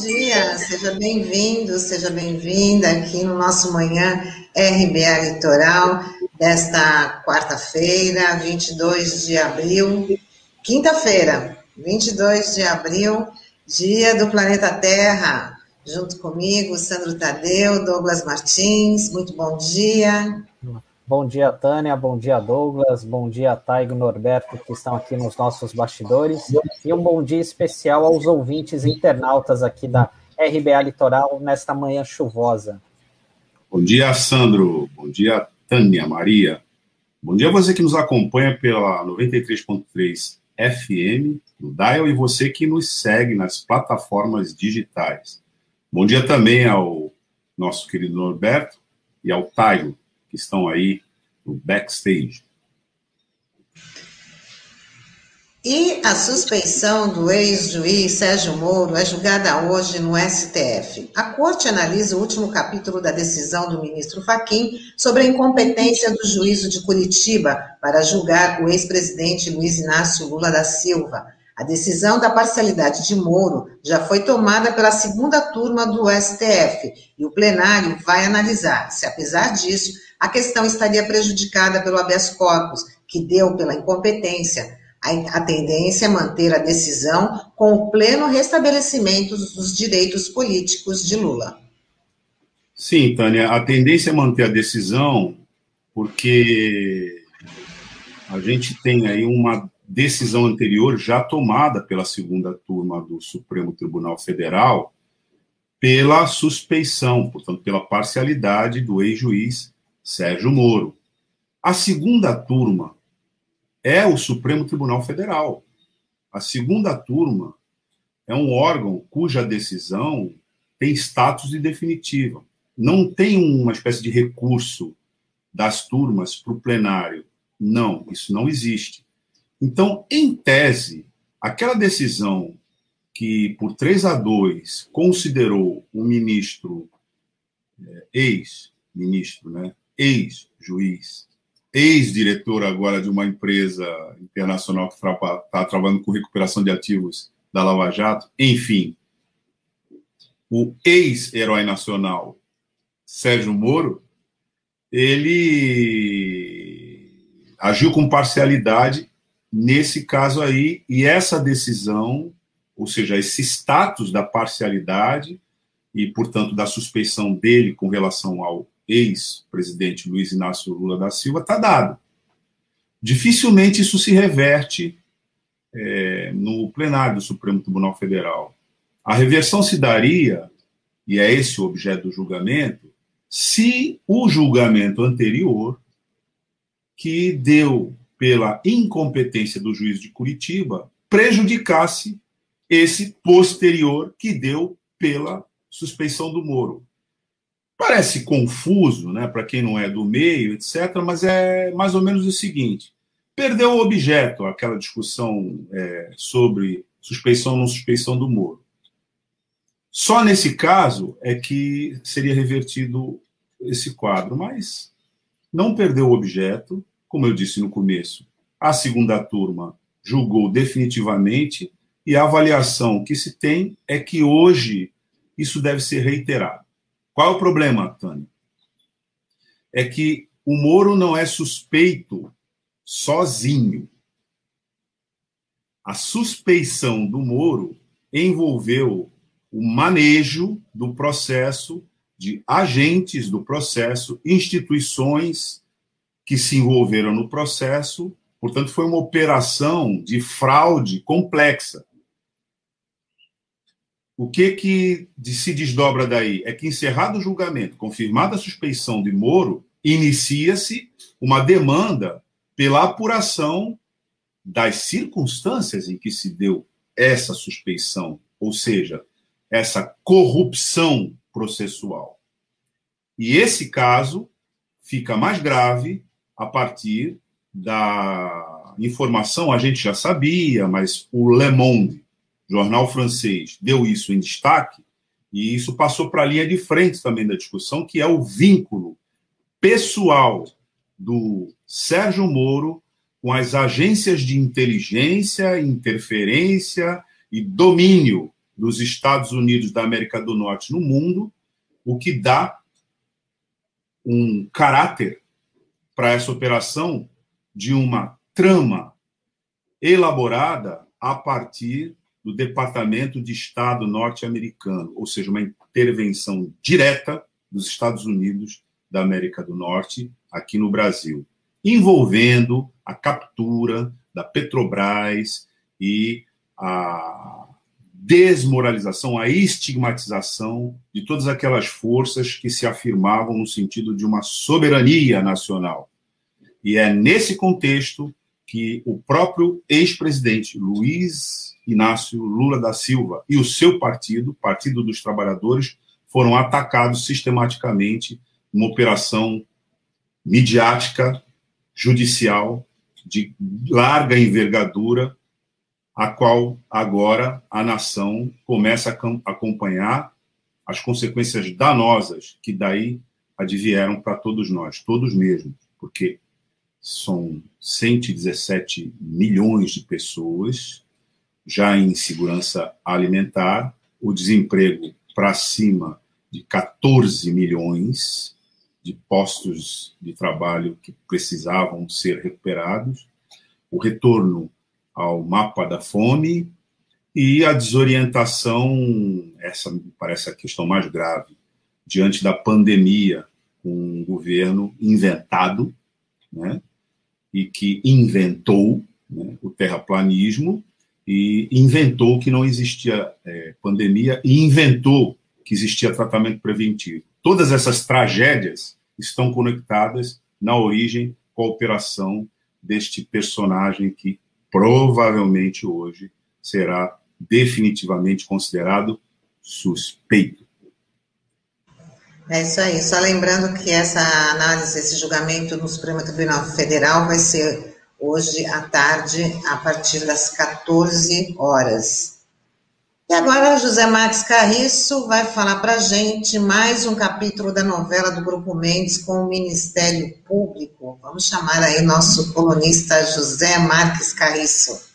dia. Seja bem-vindo, seja bem-vinda aqui no nosso Manhã RBA Litoral desta quarta-feira, 22 de abril, quinta-feira, 22 de abril, dia do planeta Terra. Junto comigo, Sandro Tadeu, Douglas Martins. Muito bom dia. Bom dia, Tânia. Bom dia, Douglas. Bom dia, Taigo Norberto, que estão aqui nos nossos bastidores. E um bom dia especial aos ouvintes internautas aqui da RBA Litoral nesta manhã chuvosa. Bom dia, Sandro. Bom dia, Tânia, Maria. Bom dia a você que nos acompanha pela 93.3 FM, no Dial, e você que nos segue nas plataformas digitais. Bom dia também ao nosso querido Norberto e ao Taigo, que estão aí no backstage. E a suspeição do ex-juiz Sérgio Moro é julgada hoje no STF. A corte analisa o último capítulo da decisão do ministro Faquim sobre a incompetência do juízo de Curitiba para julgar o ex-presidente Luiz Inácio Lula da Silva. A decisão da parcialidade de Moro já foi tomada pela segunda turma do STF e o plenário vai analisar se, apesar disso, a questão estaria prejudicada pelo habeas corpus, que deu pela incompetência. A, tendência é manter a decisão com o pleno restabelecimento dos direitos políticos de Lula. Sim, Tânia, a tendência é manter a decisão porque a gente tem aí uma decisão anterior já tomada pela segunda turma do Supremo Tribunal Federal pela suspeição, portanto, pela parcialidade do ex-juiz Sérgio Moro. A segunda turma é o Supremo Tribunal Federal. A segunda turma é um órgão cuja decisão tem status de definitiva. Não tem uma espécie de recurso das turmas para o plenário. Não, isso não existe. Então, em tese, aquela decisão que, por 3 a 2, considerou o ministro, é, ex-ministro, né, ex-juiz, ex-diretor agora de uma empresa internacional que está trabalhando com recuperação de ativos da Lava Jato, enfim, o ex-herói nacional Sérgio Moro, ele agiu com parcialidade nesse caso aí, e essa decisão, ou seja, esse status da parcialidade e, portanto, da suspeição dele com relação ao ex-presidente Luiz Inácio Lula da Silva está dado. Dificilmente isso se reverte é, no plenário do Supremo Tribunal Federal. A reversão se daria, e é esse o objeto do julgamento, se o julgamento anterior, que deu pela incompetência do juiz de Curitiba, prejudicasse esse posterior que deu pela suspeição do Moro. Parece confuso, né, para quem não é do meio, etc., mas é mais ou menos o seguinte: perdeu o objeto, aquela discussão é, sobre suspeição ou não suspeição do Moro. Só nesse caso é que seria revertido esse quadro, mas não perdeu o objeto, como eu disse no começo. A segunda turma julgou definitivamente e a avaliação que se tem é que hoje isso deve ser reiterado. Qual é o problema, Tânia? É que o Moro não é suspeito sozinho. A suspeição do Moro envolveu o manejo do processo, de agentes do processo, instituições que se envolveram no processo. Portanto, foi uma operação de fraude complexa. O que que se desdobra daí? É que, encerrado o julgamento, confirmada a suspeição de Moro, inicia-se uma demanda pela apuração das circunstâncias em que se deu essa suspeição, ou seja, essa corrupção processual. E esse caso fica mais grave a partir da informação, a gente já sabia, mas o Le Monde jornal francês deu isso em destaque, e isso passou para a linha de frente também da discussão, que é o vínculo pessoal do Sérgio Moro com as agências de inteligência, interferência e domínio dos Estados Unidos da América do Norte no mundo, o que dá um caráter para essa operação de uma trama elaborada a partir do Departamento de Estado norte-americano, ou seja, uma intervenção direta dos Estados Unidos da América do Norte aqui no Brasil, envolvendo a captura da Petrobras e a desmoralização, a estigmatização de todas aquelas forças que se afirmavam no sentido de uma soberania nacional. E é nesse contexto que o próprio ex-presidente Luiz Inácio Lula da Silva e o seu partido, Partido dos Trabalhadores, foram atacados sistematicamente numa operação midiática, judicial, de larga envergadura, a qual agora a nação começa a acompanhar as consequências danosas que daí advieram para todos nós, todos mesmos, porque são 117 milhões de pessoas já em segurança alimentar, o desemprego para cima de 14 milhões de postos de trabalho que precisavam ser recuperados, o retorno ao mapa da fome e a desorientação, essa me parece a questão mais grave, diante da pandemia, um governo inventado, né, e que inventou né, o terraplanismo e inventou que não existia é, pandemia e inventou que existia tratamento preventivo. Todas essas tragédias estão conectadas na origem com a operação deste personagem que provavelmente hoje será definitivamente considerado suspeito. É isso aí. Só lembrando que essa análise, esse julgamento no Supremo Tribunal Federal vai ser hoje à tarde, a partir das 14 horas. E agora José Marques Carriço vai falar para a gente mais um capítulo da novela do Grupo Mendes com o Ministério Público. Vamos chamar aí nosso colunista José Marques Carriço.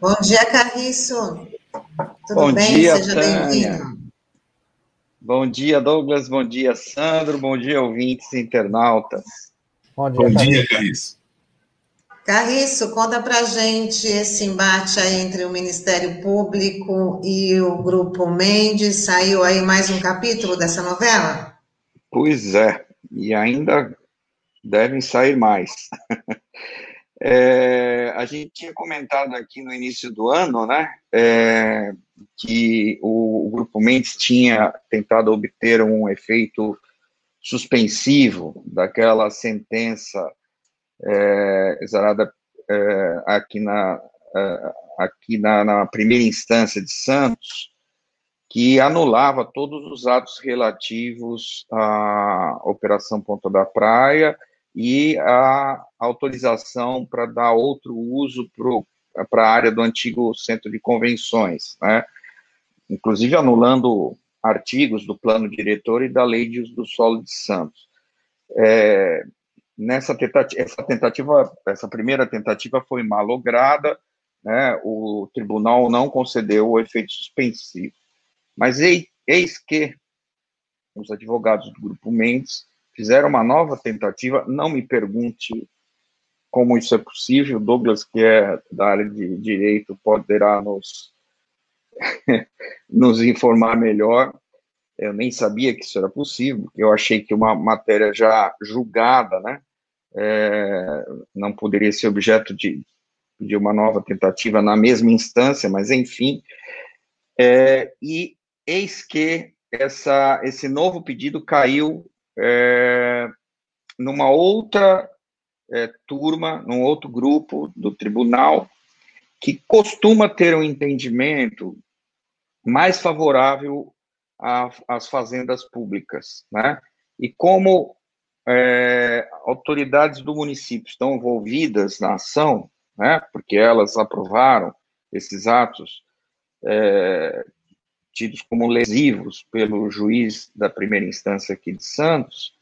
Bom dia, Carriço. Tudo Bom bem? Dia, Seja bem-vindo. Bom dia, Douglas. Bom dia, Sandro. Bom dia, ouvintes internautas. Bom dia, Bom dia Carriço. Carriço, conta pra gente esse embate aí entre o Ministério Público e o Grupo Mendes. Saiu aí mais um capítulo dessa novela? Pois é, e ainda devem sair mais. É, a gente tinha comentado aqui no início do ano, né, é, que o, o, Grupo Mendes tinha tentado obter um efeito suspensivo daquela sentença é, exarada é, aqui, na, é, aqui na, na primeira instância de Santos, que anulava todos os atos relativos à Operação Ponta da Praia e a autorização para dar outro uso para a área do antigo centro de convenções, né? inclusive anulando artigos do plano diretor e da lei de do solo de Santos. É, nessa tentativa, essa tentativa, essa primeira tentativa foi malograda, né? o tribunal não concedeu o efeito suspensivo. Mas eis que os advogados do Grupo Mendes fizeram uma nova tentativa. Não me pergunte como isso é possível. Douglas, que é da área de direito, poderá nos, nos informar melhor. Eu nem sabia que isso era possível, porque eu achei que uma matéria já julgada, né, é, não poderia ser objeto de, de uma nova tentativa na mesma instância, mas enfim. É, e eis que essa, esse novo pedido caiu é, numa outra é, turma, num outro grupo do tribunal, que costuma ter um entendimento mais favorável às fazendas públicas, né? E como é, autoridades do município estão envolvidas na ação, né? Porque elas aprovaram esses atos é, tidos como lesivos pelo juiz da primeira instância aqui de Santos,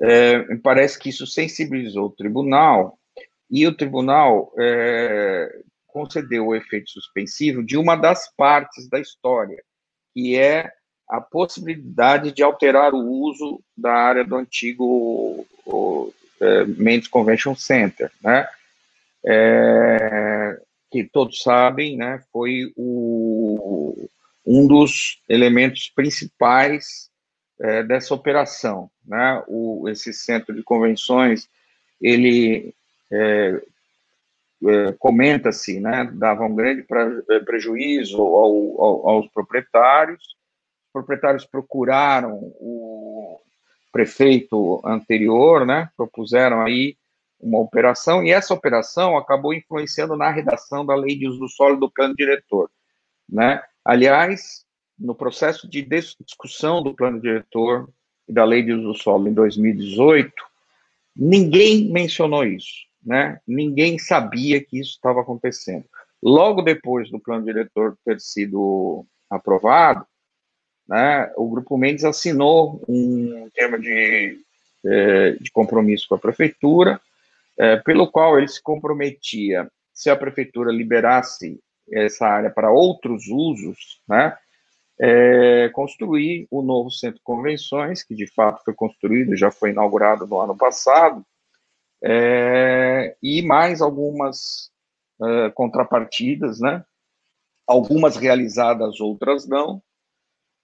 é, me parece que isso sensibilizou o tribunal e o tribunal é, concedeu o efeito suspensivo de uma das partes da história, que é a possibilidade de alterar o uso da área do antigo o, é, Mendes Convention Center, né? É, que todos sabem, né, foi o, um dos elementos principais é, dessa operação, né? O, esse centro de convenções, ele é, é, comenta-se, né, dava um grande é, prejuízo ao, ao, aos proprietários. Os proprietários procuraram o prefeito anterior, né, propuseram aí uma operação, e essa operação acabou influenciando na redação da lei de uso do solo do plano diretor, né? Aliás, no processo de discussão do plano diretor e da lei de uso do solo em 2018, ninguém mencionou isso né? Ninguém sabia que isso estava acontecendo. Logo depois do plano diretor ter sido aprovado, né, o Grupo Mendes assinou um termo de, é, de compromisso com a prefeitura, é, pelo qual ele se comprometia, se a prefeitura liberasse essa área para outros usos, né, é, construir o novo centro de convenções, que de fato foi construído, já foi inaugurado no ano passado, é, e mais algumas é, contrapartidas, né? Algumas realizadas, outras não,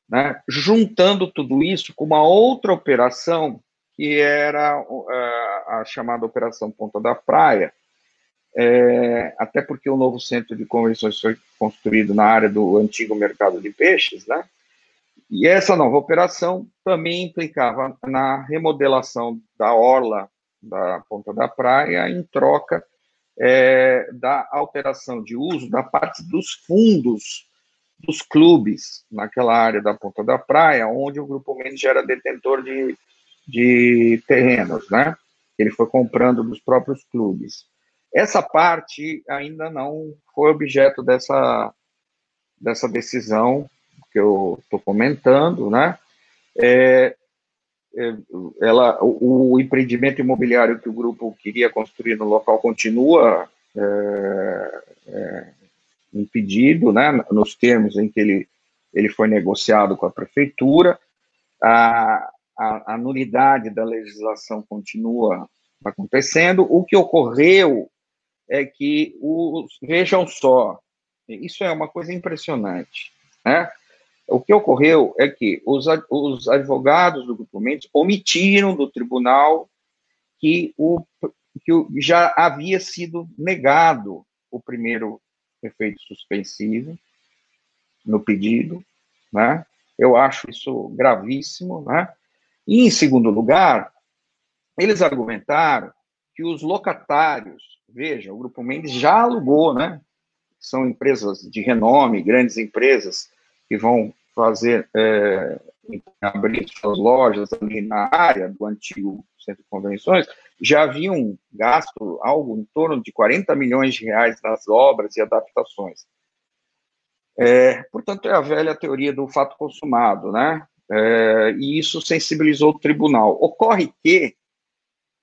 né? Juntando tudo isso com uma outra operação que era é, a chamada Operação Ponta da Praia, é, até porque o novo centro de convenções foi construído na área do antigo mercado de peixes, né? E essa nova operação também implicava na remodelação da orla da Ponta da Praia em troca é, da alteração de uso da parte dos fundos dos clubes naquela área da Ponta da Praia, onde o Grupo Mendes já era detentor de, de terrenos, né? Ele foi comprando dos próprios clubes. Essa parte ainda não foi objeto dessa, dessa decisão que eu estou comentando, né? É, é, ela, o, o, empreendimento imobiliário que o grupo queria construir no local continua é, é, impedido, né, nos termos em que ele, ele foi negociado com a prefeitura, a, a, a nulidade da legislação continua acontecendo, o que ocorreu é que, os, vejam só, isso é uma coisa impressionante, né, o que ocorreu é que os, os advogados do Grupo Mendes omitiram do tribunal que, o, que já havia sido negado o primeiro efeito suspensivo no pedido, né? Eu acho isso gravíssimo, né? E, em segundo lugar, eles argumentaram que os locatários, veja, o Grupo Mendes já alugou, né? São empresas de renome, grandes empresas que vão fazer, é, abrir suas lojas ali na área do antigo centro de convenções, já haviam gasto algo em torno de 40 milhões de reais nas obras e adaptações. É, portanto, é a velha teoria do fato consumado, né? É, e isso sensibilizou o tribunal. Ocorre que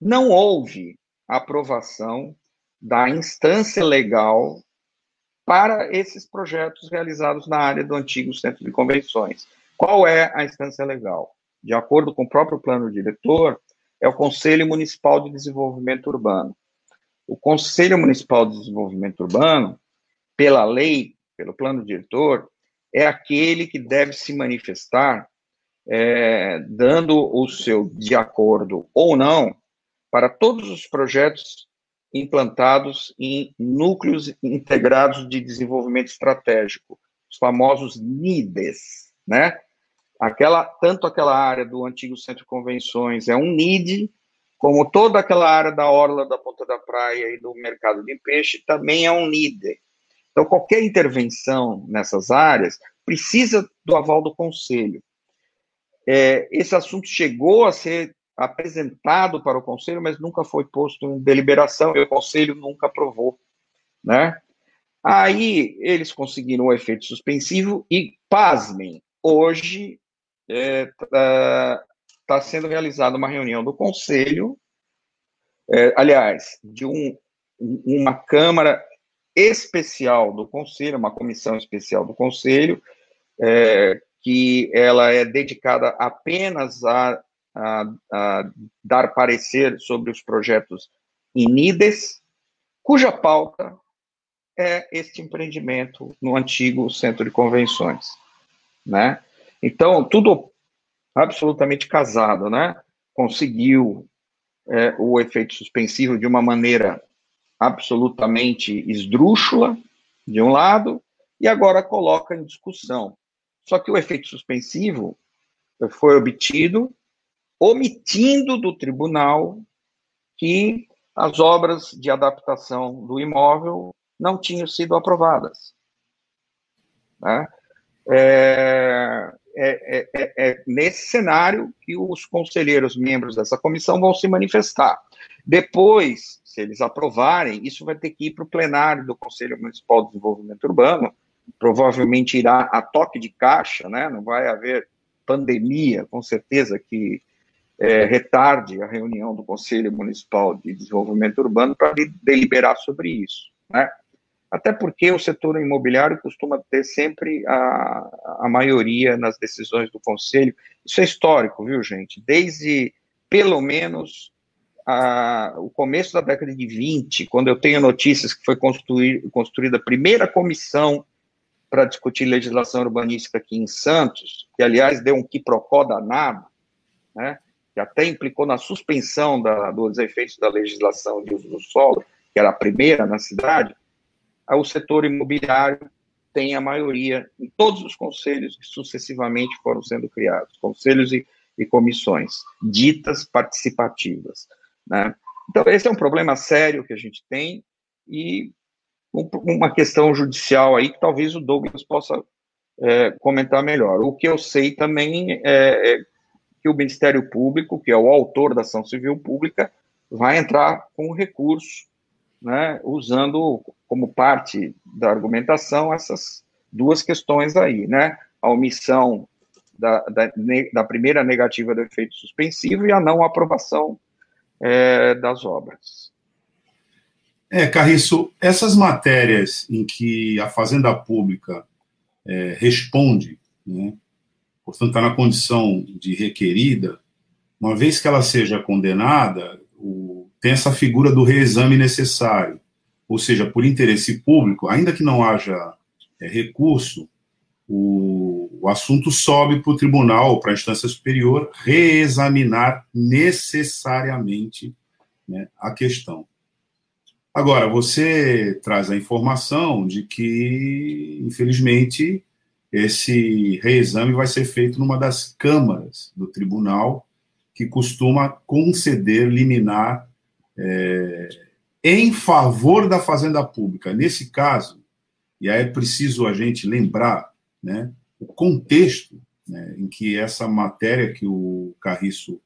não houve aprovação da instância legal para esses projetos realizados na área do antigo centro de convenções. Qual é a instância legal? De acordo com o próprio plano diretor, é o Conselho Municipal de Desenvolvimento Urbano. O Conselho Municipal de Desenvolvimento Urbano, pela lei, pelo plano diretor, é aquele que deve se manifestar é, dando o seu de acordo ou não para todos os projetos implantados em núcleos integrados de desenvolvimento estratégico, os famosos NIDES, né? Aquela, tanto aquela área do antigo Centro de Convenções é um NID, como toda aquela área da orla da Ponta da Praia e do mercado de peixe também é um NIDE. Então, qualquer intervenção nessas áreas precisa do aval do Conselho. É, esse assunto chegou a ser apresentado para o conselho, mas nunca foi posto em deliberação e o conselho nunca aprovou, né? Aí eles conseguiram o efeito suspensivo e, pasmem, hoje está é, tá, tá sendo realizada uma reunião do Conselho, é, aliás, de um, uma Câmara especial do Conselho, uma comissão especial do Conselho, é, que ela é dedicada apenas a, a, a, dar parecer sobre os projetos INIDES, cuja pauta é este empreendimento no antigo centro de convenções, né? Então, tudo absolutamente casado, né? Conseguiu é, o efeito suspensivo de uma maneira absolutamente esdrúxula, de um lado, e agora coloca em discussão. Só que o efeito suspensivo foi obtido omitindo do tribunal que as obras de adaptação do imóvel não tinham sido aprovadas. Né? É, é, é, é, nesse cenário que os conselheiros membros dessa comissão vão se manifestar. Depois, se eles aprovarem, isso vai ter que ir para o plenário do Conselho Municipal de Desenvolvimento Urbano, provavelmente irá a toque de caixa, né? não vai haver pandemia, com certeza que é, retarde a reunião do Conselho Municipal de Desenvolvimento Urbano para deliberar sobre isso. Né? Até porque o setor imobiliário costuma ter sempre a, a maioria nas decisões do Conselho. Isso é histórico, viu, gente? Desde, pelo menos, a, o começo da década de 20, quando eu tenho notícias que foi construir, construída a primeira comissão para discutir legislação urbanística aqui em Santos, que, aliás, deu um quiprocó danado, né? Que até implicou na suspensão da, dos efeitos da legislação de uso do solo, que era a primeira na cidade, o setor imobiliário tem a maioria em todos os conselhos que sucessivamente foram sendo criados, conselhos e, e comissões, ditas participativas. Né? Então, esse é um problema sério que a gente tem e um, uma questão judicial aí que talvez o Douglas possa é, comentar melhor. O que eu sei também é, é que o Ministério Público, que é o autor da ação civil pública, vai entrar com recurso né, usando como parte da argumentação essas duas questões aí, né? A omissão da, da, da primeira negativa do efeito suspensivo e a não aprovação é, das obras. É, Carriço, essas matérias em que a Fazenda Pública é, responde, né, portanto, está na condição de requerida, uma vez que ela seja condenada, o, tem essa figura do reexame necessário, ou seja, por interesse público, ainda que não haja é, recurso, o, o, assunto sobe para o tribunal para a instância superior reexaminar necessariamente né, a questão. Agora, você traz a informação de que, infelizmente, esse reexame vai ser feito numa das câmaras do tribunal, que costuma conceder liminar é, em favor da fazenda pública. Nesse caso, e aí é preciso a gente lembrar né, o contexto né, em que essa matéria que o Carriço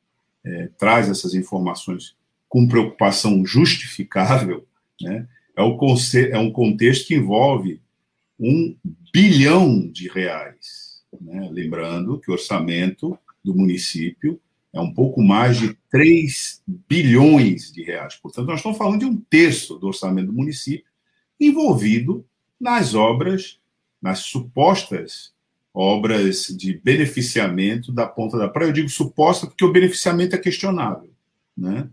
é, traz essas informações com preocupação justificável, né, é, o é um contexto que envolve um bilhão de reais. Né? Lembrando que o orçamento do município é um pouco mais de 3 bilhões de reais. Portanto, nós estamos falando de um terço do orçamento do município envolvido nas obras, nas supostas obras de beneficiamento da ponta da praia. Eu digo suposta porque o beneficiamento é questionável. Né?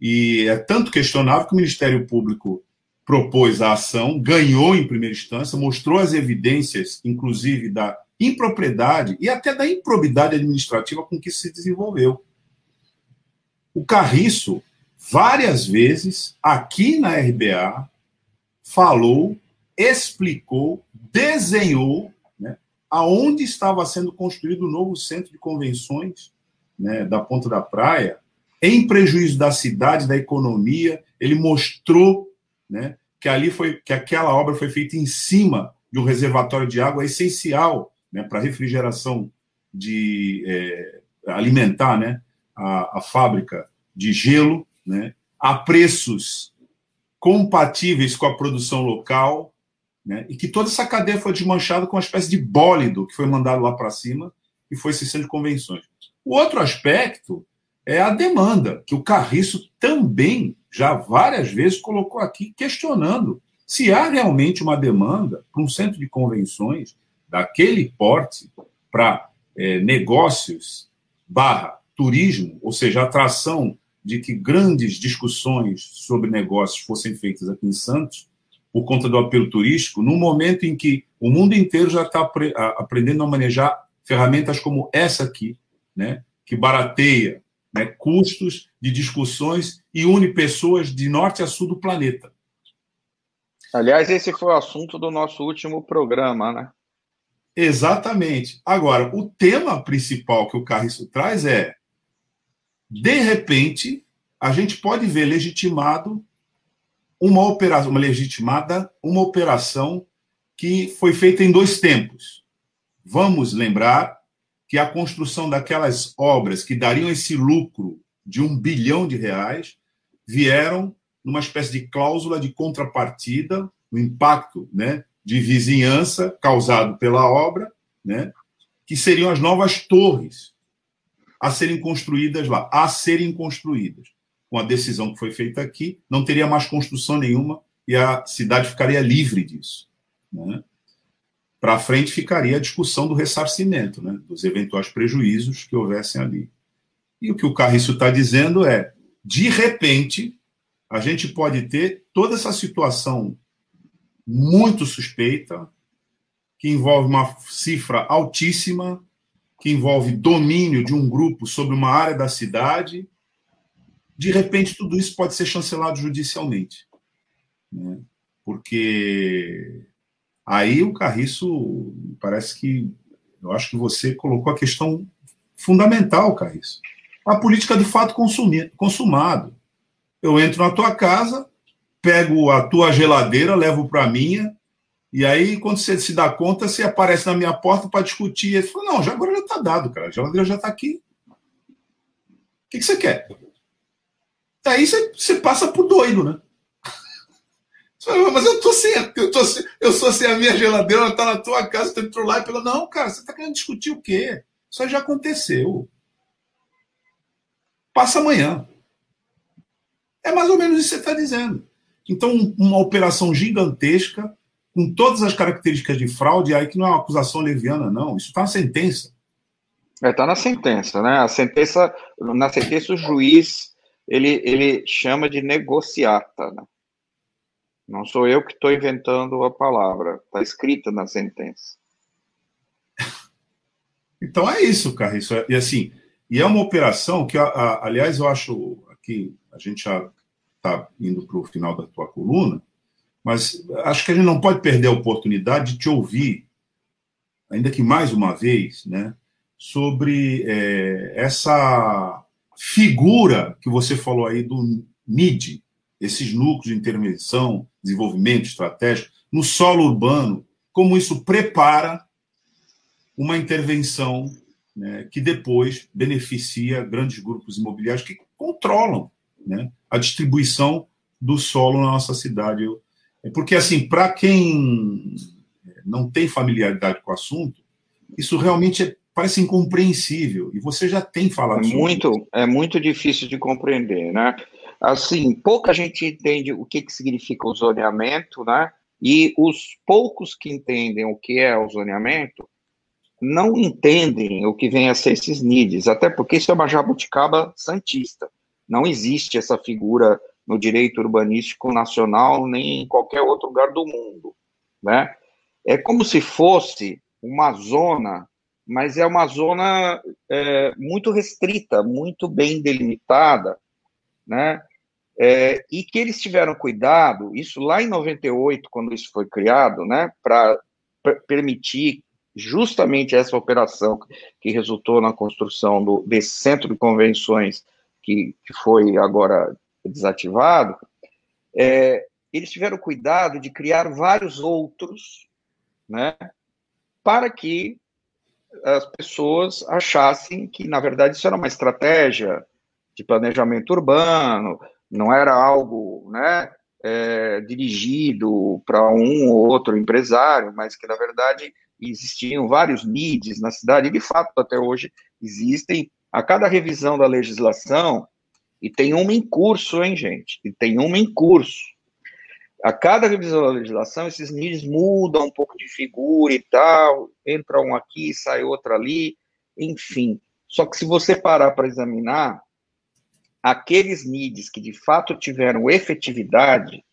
E é tanto questionável que o Ministério Público propôs a ação, ganhou em primeira instância, mostrou as evidências, inclusive da impropriedade e até da improbidade administrativa com que se desenvolveu. O Carriço, várias vezes, aqui na RBA, falou, explicou, desenhou né, aonde estava sendo construído o novo centro de convenções né, da Ponta da Praia, em prejuízo da cidade, da economia. Ele mostrou né, que ali foi que aquela obra foi feita em cima de um reservatório de água essencial né, para refrigeração de é, alimentar né, a, a, fábrica de gelo né, a preços compatíveis com a produção local, né? e que toda essa cadeia foi desmanchada com uma espécie de bólido que foi mandado lá para cima e foi centro de convenções. O outro aspecto é a demanda, que o Carriço também já várias vezes colocou aqui, questionando se há realmente uma demanda para um centro de convenções daquele porte para é, negócios barra turismo, ou seja, atração de que grandes discussões sobre negócios fossem feitas aqui em Santos, por conta do apelo turístico, no momento em que o mundo inteiro já está aprendendo a manejar ferramentas como essa aqui, né, que barateia né, custos de discussões e une pessoas de norte a sul do planeta. Aliás, esse foi o assunto do nosso último programa, né? Exatamente. Agora, o tema principal que o Carriço traz é: de repente, a gente pode ver legitimado uma operação, uma legitimada, uma operação que foi feita em dois tempos. Vamos lembrar que a construção daquelas obras que dariam esse lucro de um bilhão de reais vieram numa espécie de cláusula de contrapartida, o impacto né, de vizinhança causado pela obra, né, que seriam as novas torres a serem construídas lá, a serem construídas. Com a decisão que foi feita aqui, não teria mais construção nenhuma e a cidade ficaria livre disso. Né? Para frente ficaria a discussão do ressarcimento, né, dos eventuais prejuízos que houvessem ali. E o que o Carriço está dizendo é, de repente, a gente pode ter toda essa situação muito suspeita, que envolve uma cifra altíssima, que envolve domínio de um grupo sobre uma área da cidade. De repente, tudo isso pode ser chancelado judicialmente. Né? Porque Aí o Carriço, parece que. Eu acho que você colocou a questão fundamental, Carriço. A política de fato consumir, consumado. Eu entro na tua casa, pego a tua geladeira, levo para a minha, e aí, quando você se dá conta, você aparece na minha porta para discutir. Ele fala: Não, já agora já está dado, cara. A geladeira já está aqui. O que, que você quer? Aí você, você passa por doido, né? Mas eu tô sem, eu tô sem, eu sou sem a minha geladeira, ela tá na tua casa, tu entrou lá e falou, não, cara, você tá querendo discutir o quê? Isso já aconteceu. Passa amanhã. É mais ou menos isso que você está dizendo. Então, uma operação gigantesca, com todas as características de fraude, aí que não é uma acusação leviana, não. Isso está na sentença. Está é, tá na sentença, né? A sentença, na sentença, o juiz ele, ele chama de negociata, né? Não sou eu que estou inventando a palavra, está escrita na sentença. Então é isso, Carriço. E assim, e é uma operação que, aliás, eu acho que a gente já está indo para o final da tua coluna, mas acho que a gente não pode perder a oportunidade de te ouvir, ainda que mais uma vez, né, sobre é, essa figura que você falou aí do NID, esses núcleos de intervenção, desenvolvimento estratégico, no solo urbano, como isso prepara uma intervenção né, que depois beneficia grandes grupos imobiliários que controlam né, a distribuição do solo na nossa cidade. É porque, assim, para quem não tem familiaridade com o assunto, isso realmente é, parece incompreensível. E você já tem falado é muito, isso. É muito difícil de compreender, né? Assim, pouca gente entende o que, que significa o zoneamento, né? E os poucos que entendem o que é o zoneamento não entendem o que vem a ser esses NIDs, até porque isso é uma jabuticaba santista. Não existe essa figura no direito urbanístico nacional nem em qualquer outro lugar do mundo, né? É como se fosse uma zona, mas é uma zona é, muito restrita, muito bem delimitada, né? É, e que eles tiveram cuidado, isso lá em 98, quando isso foi criado, né, para permitir justamente essa operação que resultou na construção do, desse centro de convenções que, que foi agora desativado, é, eles tiveram cuidado de criar vários outros, né, para que as pessoas achassem que, na verdade, isso era uma estratégia de planejamento urbano, não era algo, né, é, dirigido para um ou outro empresário, mas que, na verdade, existiam vários NIDs na cidade, e de fato, até hoje, existem. A cada revisão da legislação, e tem uma em curso, hein, gente? E tem uma em curso. A cada revisão da legislação, esses NIDs mudam um pouco de figura e tal, entra um aqui, sai outro ali, enfim. Só que se você parar para examinar, aqueles NIDs que de fato tiveram efetividade,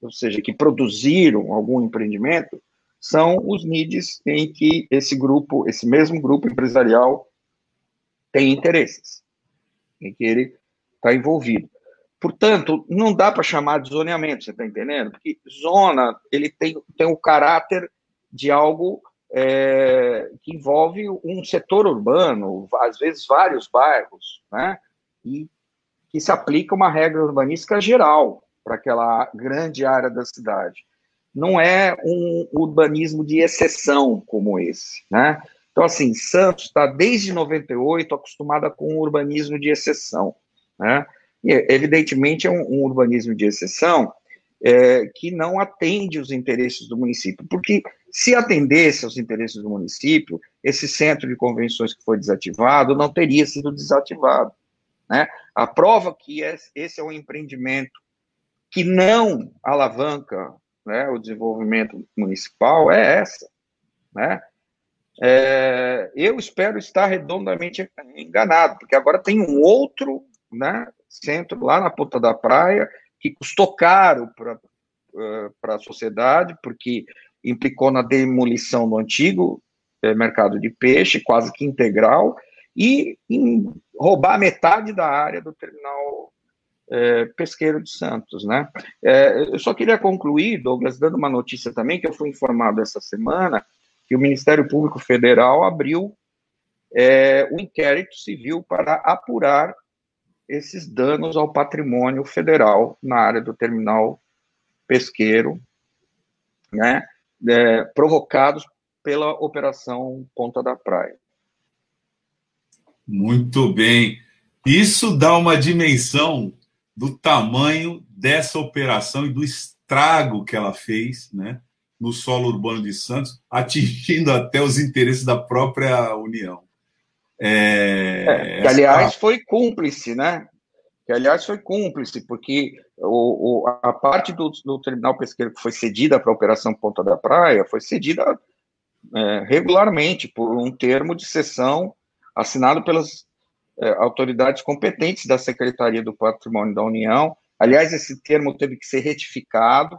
ou seja, que produziram algum empreendimento, são os NIDs em que esse grupo, esse mesmo grupo empresarial tem interesses, em que ele está envolvido. Portanto, não dá para chamar de zoneamento, você está entendendo? Porque zona, ele tem, tem o caráter de algo é, que envolve um setor urbano, às vezes vários bairros, né? E que se aplica uma regra urbanística geral para aquela grande área da cidade. Não é um urbanismo de exceção como esse, né? Então, assim, Santos está desde 98 acostumada com um urbanismo de exceção, né? E, evidentemente, é um, um urbanismo de exceção é, que não atende os interesses do município, porque se atendesse aos interesses do município, esse centro de convenções que foi desativado não teria sido desativado. Né? A prova que esse é um empreendimento que não alavanca né, o desenvolvimento municipal é essa. Né? É, eu espero estar redondamente enganado, porque agora tem um outro né, centro lá na ponta da praia que custou caro para uh, a sociedade, porque implicou na demolição do antigo eh, mercado de peixe, quase que integral, e em roubar metade da área do terminal é, pesqueiro de Santos, né? É, eu só queria concluir, Douglas, dando uma notícia também, que eu fui informado essa semana, que o Ministério Público Federal abriu é, inquérito civil para apurar esses danos ao patrimônio federal na área do terminal pesqueiro, né, é, provocados pela Operação Ponta da Praia. Muito bem. Isso dá uma dimensão do tamanho dessa operação e do estrago que ela fez né, no solo urbano de Santos, atingindo até os interesses da própria União. É, é, que, aliás, foi cúmplice, né? Que, aliás, foi cúmplice, porque o, o, a parte do, do, terminal pesqueiro que foi cedida para a Operação Ponta da Praia foi cedida é, regularmente por um termo de cessão assinado pelas é, autoridades competentes da Secretaria do Patrimônio da União. Aliás, esse termo teve que ser retificado,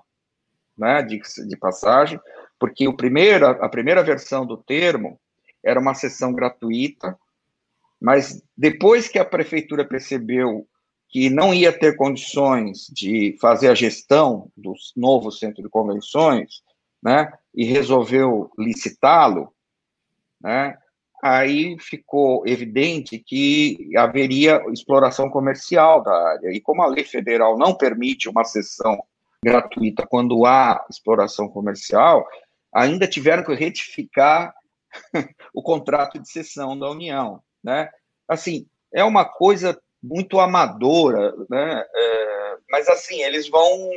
né, de, de passagem, porque o primeiro, a primeira versão do termo era uma sessão gratuita, mas depois que a prefeitura percebeu que não ia ter condições de fazer a gestão do novo centro de convenções, né, e resolveu licitá-lo, né, aí ficou evidente que haveria exploração comercial da área. E como a lei federal não permite uma sessão gratuita quando há exploração comercial, ainda tiveram que retificar o contrato de cessão da União, né? Assim, é uma coisa muito amadora, né? É, mas assim, eles vão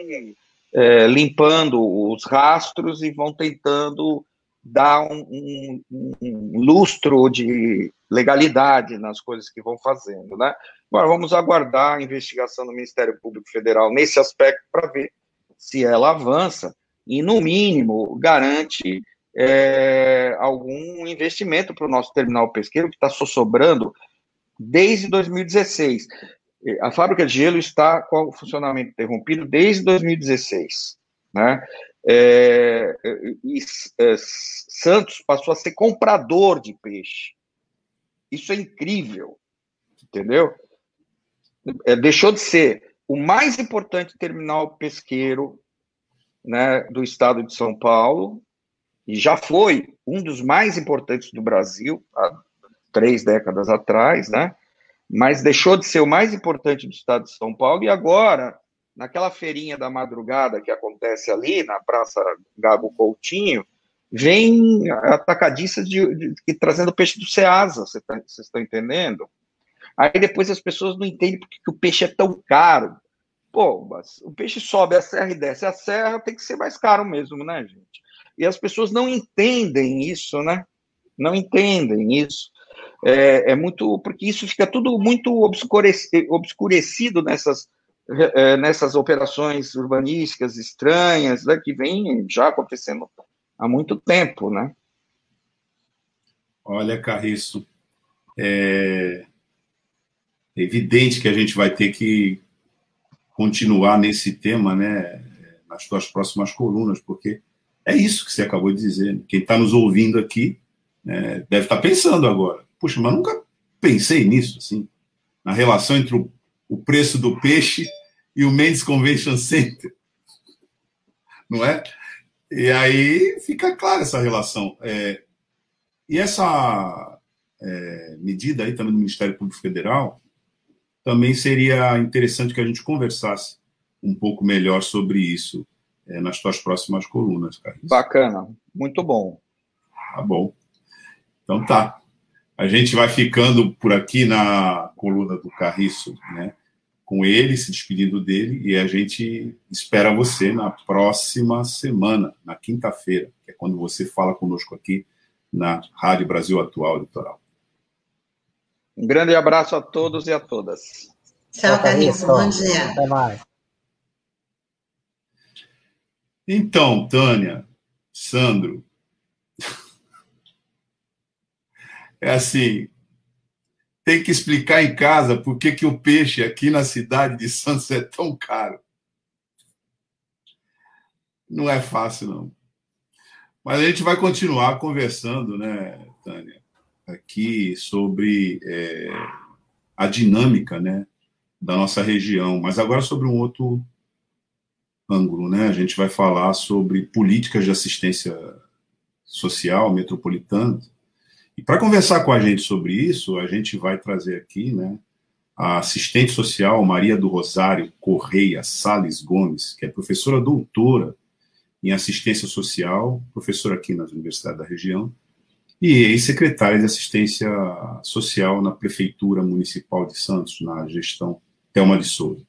é, limpando os rastros e vão tentando dar um, um, um, lustro de legalidade nas coisas que vão fazendo, né? Agora vamos aguardar a investigação do Ministério Público Federal nesse aspecto para ver se ela avança e, no mínimo, garante é, algum investimento para o nosso terminal pesqueiro que está só sobrando desde 2016. A fábrica de gelo está com o funcionamento interrompido desde 2016, né? É, e, é, Santos passou a ser comprador de peixe. Isso é incrível, entendeu? É, deixou de ser o mais importante terminal pesqueiro né, do estado de São Paulo, e já foi um dos mais importantes do Brasil, há três décadas atrás, né? Mas deixou de ser o mais importante do estado de São Paulo, e agora naquela feirinha da madrugada que acontece ali na Praça Gago Coutinho, vem atacadistas de, de, de, trazendo peixe do Ceasa, vocês tá, estão entendendo? Aí depois as pessoas não entendem porque que o peixe é tão caro. Pô, o peixe sobe a serra e desce a serra, tem que ser mais caro mesmo, né, gente? E as pessoas não entendem isso, né? Não entendem isso. É, é muito. Porque isso fica tudo muito obscurecido nessas, é, nessas operações urbanísticas estranhas, né, que vem já acontecendo há muito tempo, né? Olha, Carriço, é evidente que a gente vai ter que continuar nesse tema, né, nas suas próximas colunas, porque é isso que você acabou de dizer. Quem está nos ouvindo aqui né, deve estar tá pensando agora. Puxa, mas nunca pensei nisso, assim, na relação entre o, o preço do peixe e o Mendes Convention Center. Não é? E aí fica clara essa relação. É, e essa é, medida aí também do Ministério Público Federal, também seria interessante que a gente conversasse um pouco melhor sobre isso é, nas tuas próximas colunas, cara. Bacana, muito bom. Tá bom. Então tá. A gente vai ficando por aqui na coluna do Carriço, né? Com ele, se despedindo dele, e a gente espera você na próxima semana, na quinta-feira, que é quando você fala conosco aqui na Rádio Brasil Atual Litoral. Um grande abraço a todos e a todas. Tchau, Carriço. Bom dia. Até mais. Então, Tânia, Sandro, é assim, tem que explicar em casa por que, que o peixe aqui na cidade de Santos é tão caro. Não é fácil, não. Mas a gente vai continuar conversando, né, Tânia? aqui sobre é, a dinâmica né, da nossa região, mas agora sobre um outro ângulo. Né? A gente vai falar sobre políticas de assistência social metropolitana. E para conversar com a gente sobre isso, a gente vai trazer aqui né, a assistente social Maria do Rosário Correia Sales Gomes, que é professora doutora em assistência social, professora aqui nas universidades da região, e ex-secretária de Assistência Social na Prefeitura Municipal de Santos, na gestão Thelma de Souza.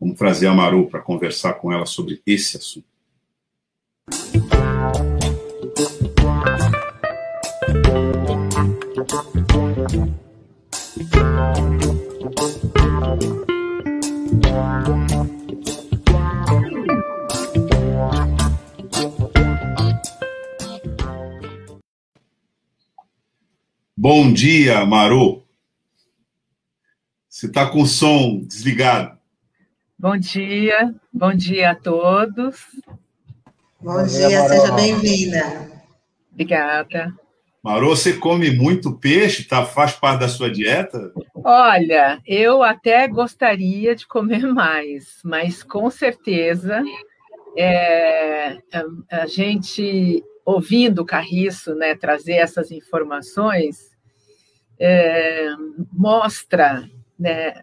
Vamos trazer a Maru para conversar com ela sobre esse assunto. Bom dia, Maru. Você está com o som desligado. Bom dia, bom dia a todos. Bom, bom dia, dia seja bem-vinda. Obrigada. Maru, você come muito peixe? Tá, faz parte da sua dieta? Olha, eu até gostaria de comer mais, mas com certeza é, a, gente ouvindo o Carriço né, trazer essas informações, é, mostra né,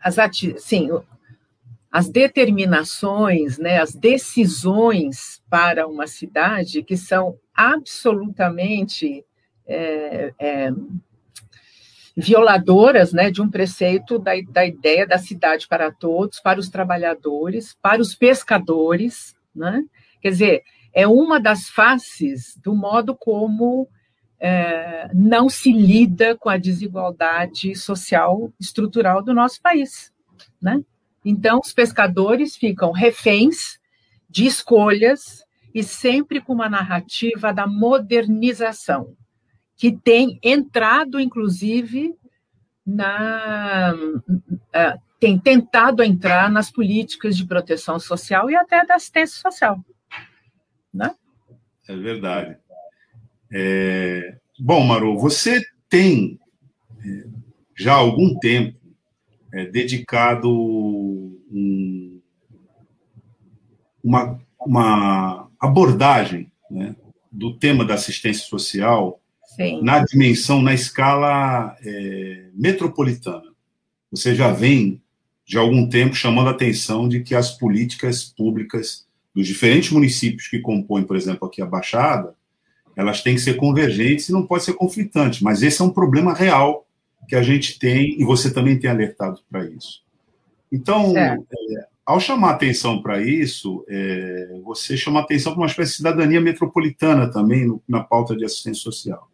as, sim, as determinações, né, as decisões para uma cidade que são absolutamente é, é, violadoras né, de um preceito da, da ideia da cidade para todos, para os trabalhadores, para os pescadores. Né? Quer dizer, é uma das faces do modo como é, não se lida com a desigualdade social estrutural do nosso país. Né? Então, os pescadores ficam reféns de escolhas e sempre com uma narrativa da modernização, que tem entrado, inclusive, na. Uh, tem tentado entrar nas políticas de proteção social e até da assistência social. Né? É verdade. É... Bom, Maru, você tem é, já há algum tempo é, dedicado um, uma, uma abordagem né, do tema da assistência social Na dimensão, na escala é, metropolitana. Você já vem de algum tempo chamando a atenção de que as políticas públicas dos diferentes municípios que compõem, por exemplo, aqui a Baixada, elas têm que ser convergentes e não pode ser conflitante. Mas esse é um problema real que a gente tem e você também tem alertado para isso. Então, é, ao chamar atenção para isso, é, você chama atenção para uma espécie de cidadania metropolitana também no, na pauta de assistência social.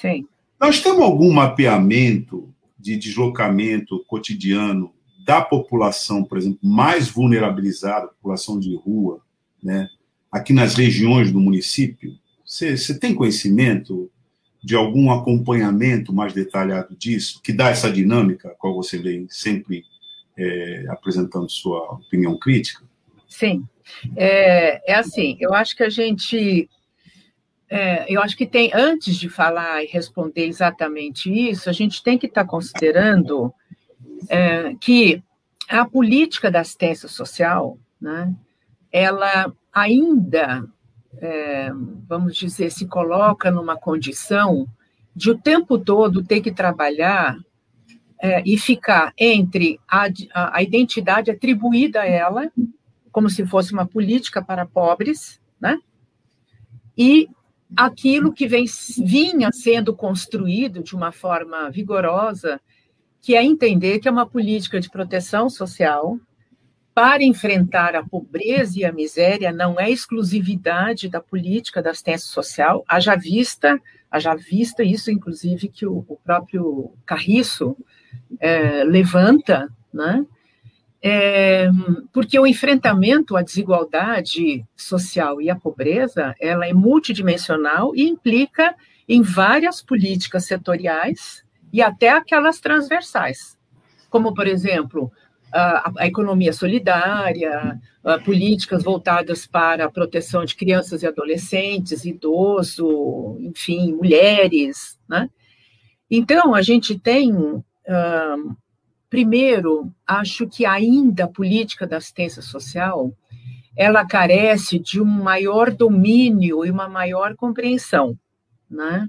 Sim. Nós temos algum mapeamento de deslocamento cotidiano da população, por exemplo, mais vulnerabilizada, população de rua, né, aqui nas regiões do município? Você, tem conhecimento de algum acompanhamento mais detalhado disso, que dá essa dinâmica, a qual você vem sempre é, apresentando sua opinião crítica? Sim. É, é assim, eu acho que a gente. É, eu acho que tem, antes de falar e responder exatamente isso, a gente tem que estar considerando é, que a política da assistência social, né, ela ainda, é, vamos dizer, se coloca numa condição de o tempo todo ter que trabalhar é, e ficar entre a, a, a, identidade atribuída a ela, como se fosse uma política para pobres, né? E aquilo que vem, vinha sendo construído de uma forma vigorosa, que é entender que é uma política de proteção social para enfrentar a pobreza e a miséria não é exclusividade da política da assistência social, haja vista, haja vista isso, inclusive, que o, o próprio Carriço é, levanta, né? É, porque o enfrentamento à desigualdade social e à pobreza, ela é multidimensional e implica em várias políticas setoriais e até aquelas transversais, como, por exemplo, a, a economia solidária, a, políticas voltadas para a proteção de crianças e adolescentes, idoso, enfim, mulheres, né? Então, a gente tem primeiro, acho que ainda a política da assistência social ela carece de um maior domínio e uma maior compreensão, né?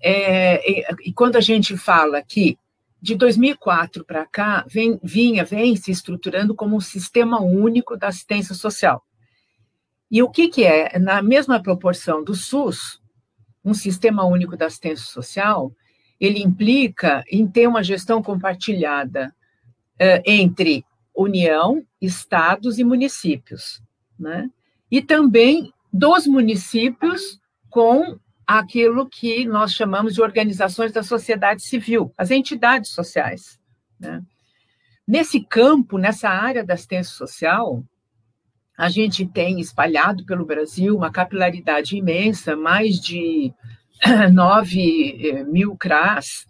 É, e, e, quando a gente fala que de 2004 para cá vem, vinha, vem se estruturando como um sistema único da assistência social. E o que, que é? Na mesma proporção do SUS, um sistema único da assistência social, ele implica em ter uma gestão compartilhada uh, entre União, estados e municípios, né? E também dos municípios com aquilo que nós chamamos de organizações da sociedade civil, as entidades sociais. Né? Nesse campo, nessa área da assistência social, a gente tem espalhado pelo Brasil uma capilaridade imensa, mais de 9 eh, mil CRAS,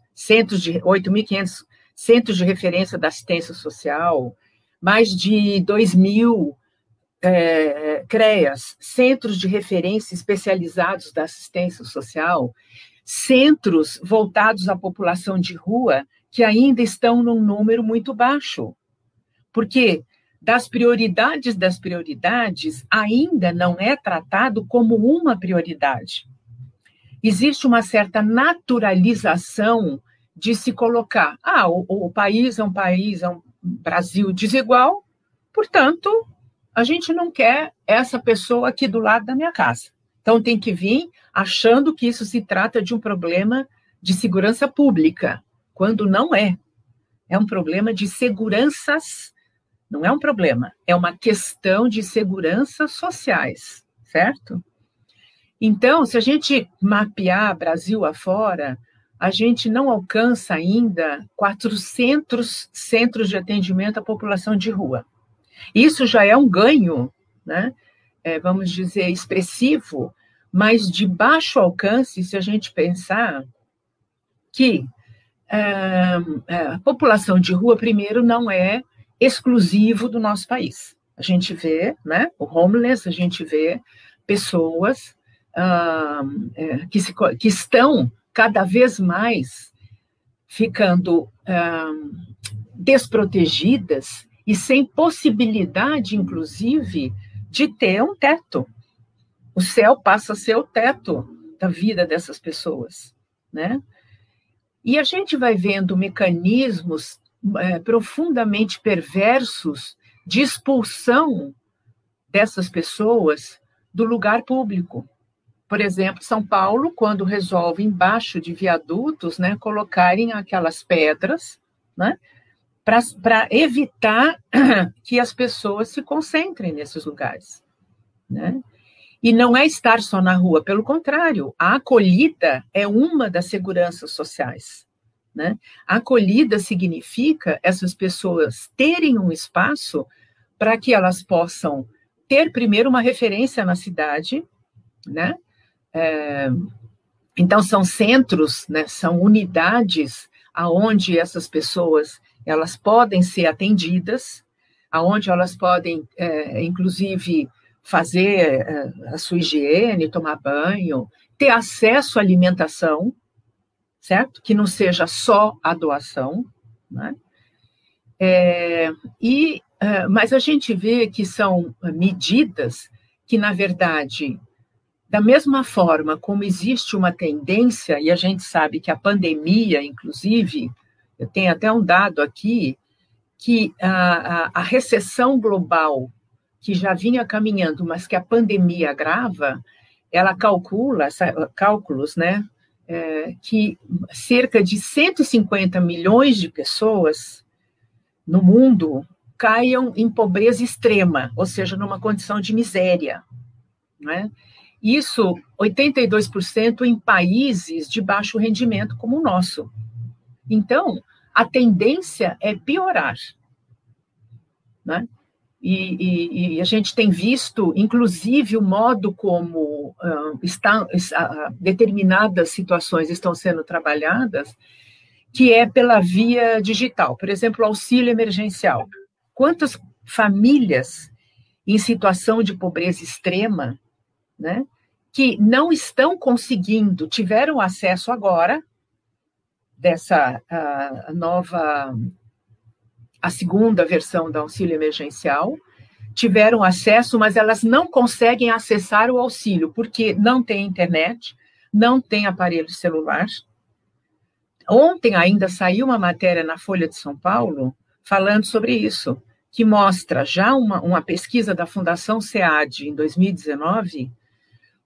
de 8.500 centros de referência da assistência social, mais de 2 mil é, CREAS, centros de referência especializados da assistência social, centros voltados à população de rua, que ainda estão num número muito baixo. Porque das prioridades das prioridades, ainda não é tratado como uma prioridade existe uma certa naturalização de se colocar, ah, o, o país é um país, é um Brasil desigual, portanto, a gente não quer essa pessoa aqui do lado da minha casa. Então tem que vir achando que isso se trata de um problema de segurança pública, quando não é. É um problema de seguranças, não é um problema, é uma questão de seguranças sociais, certo? Então, se a gente mapear Brasil afora, a gente não alcança ainda 400 centros de atendimento à população de rua. Isso já é um ganho, né? É, vamos dizer, expressivo, mas de baixo alcance se a gente pensar que é, a população de rua, primeiro, não é exclusivo do nosso país. A gente vê, né, o homeless, a gente vê pessoas uh, que, se, que, estão cada vez mais ficando uh, desprotegidas e sem possibilidade, inclusive, de ter um teto. O céu passa a ser o teto da vida dessas pessoas, né? E a gente vai vendo mecanismos é, profundamente perversos de expulsão dessas pessoas do lugar público. Por exemplo, São Paulo, quando resolve embaixo de viadutos, né, colocarem aquelas pedras, né, para evitar que as pessoas se concentrem nesses lugares. Né? E não é estar só na rua, pelo contrário, a acolhida é uma das seguranças sociais. Né? A acolhida significa essas pessoas terem um espaço para que elas possam ter primeiro uma referência na cidade, né? É, então são centros, né? São unidades aonde essas pessoas elas podem ser atendidas, aonde elas podem, é, inclusive, fazer é, a sua higiene, tomar banho, ter acesso à alimentação, certo? Que não seja só a doação, né? É, e, é, mas a gente vê que são medidas que, na verdade, da mesma forma como existe uma tendência, e a gente sabe que a pandemia, inclusive, eu tenho até um dado aqui, que a, a, a recessão global, que já vinha caminhando, mas que a pandemia agrava, ela calcula, cálculos, né, é, que cerca de 150 milhões de pessoas no mundo caiam em pobreza extrema, ou seja, numa condição de miséria. Né? Isso, 82% em países de baixo rendimento como o nosso. Então, a tendência é piorar. Né? E, e, e, a gente tem visto, inclusive, o modo como uh, está, uh, determinadas situações estão sendo trabalhadas, que é pela via digital. Por exemplo, auxílio emergencial. Quantas famílias em situação de pobreza extrema, né, que não estão conseguindo, tiveram acesso agora dessa nova a segunda versão do auxílio emergencial, tiveram acesso, mas elas não conseguem acessar o auxílio, porque não tem internet, não tem aparelho celular. Ontem ainda saiu uma matéria na Folha de São Paulo falando sobre isso, que mostra já uma, uma pesquisa da Fundação SEAD em 2019,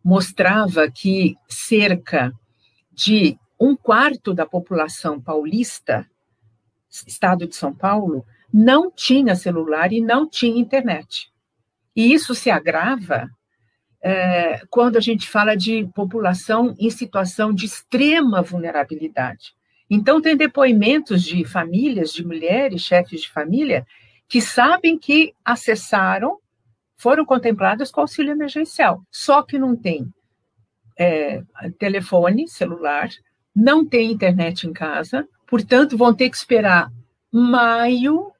mostrava que cerca de um quarto da população paulista estado de São Paulo, não tinha celular e não tinha internet. E isso se agrava é, quando a gente fala de população em situação de extrema vulnerabilidade. Então, tem depoimentos de famílias, de mulheres, chefes de família, que sabem que acessaram, foram contempladas com auxílio emergencial, só que não tem é, telefone celular, não tem internet em casa, Portanto, vão ter que esperar maio,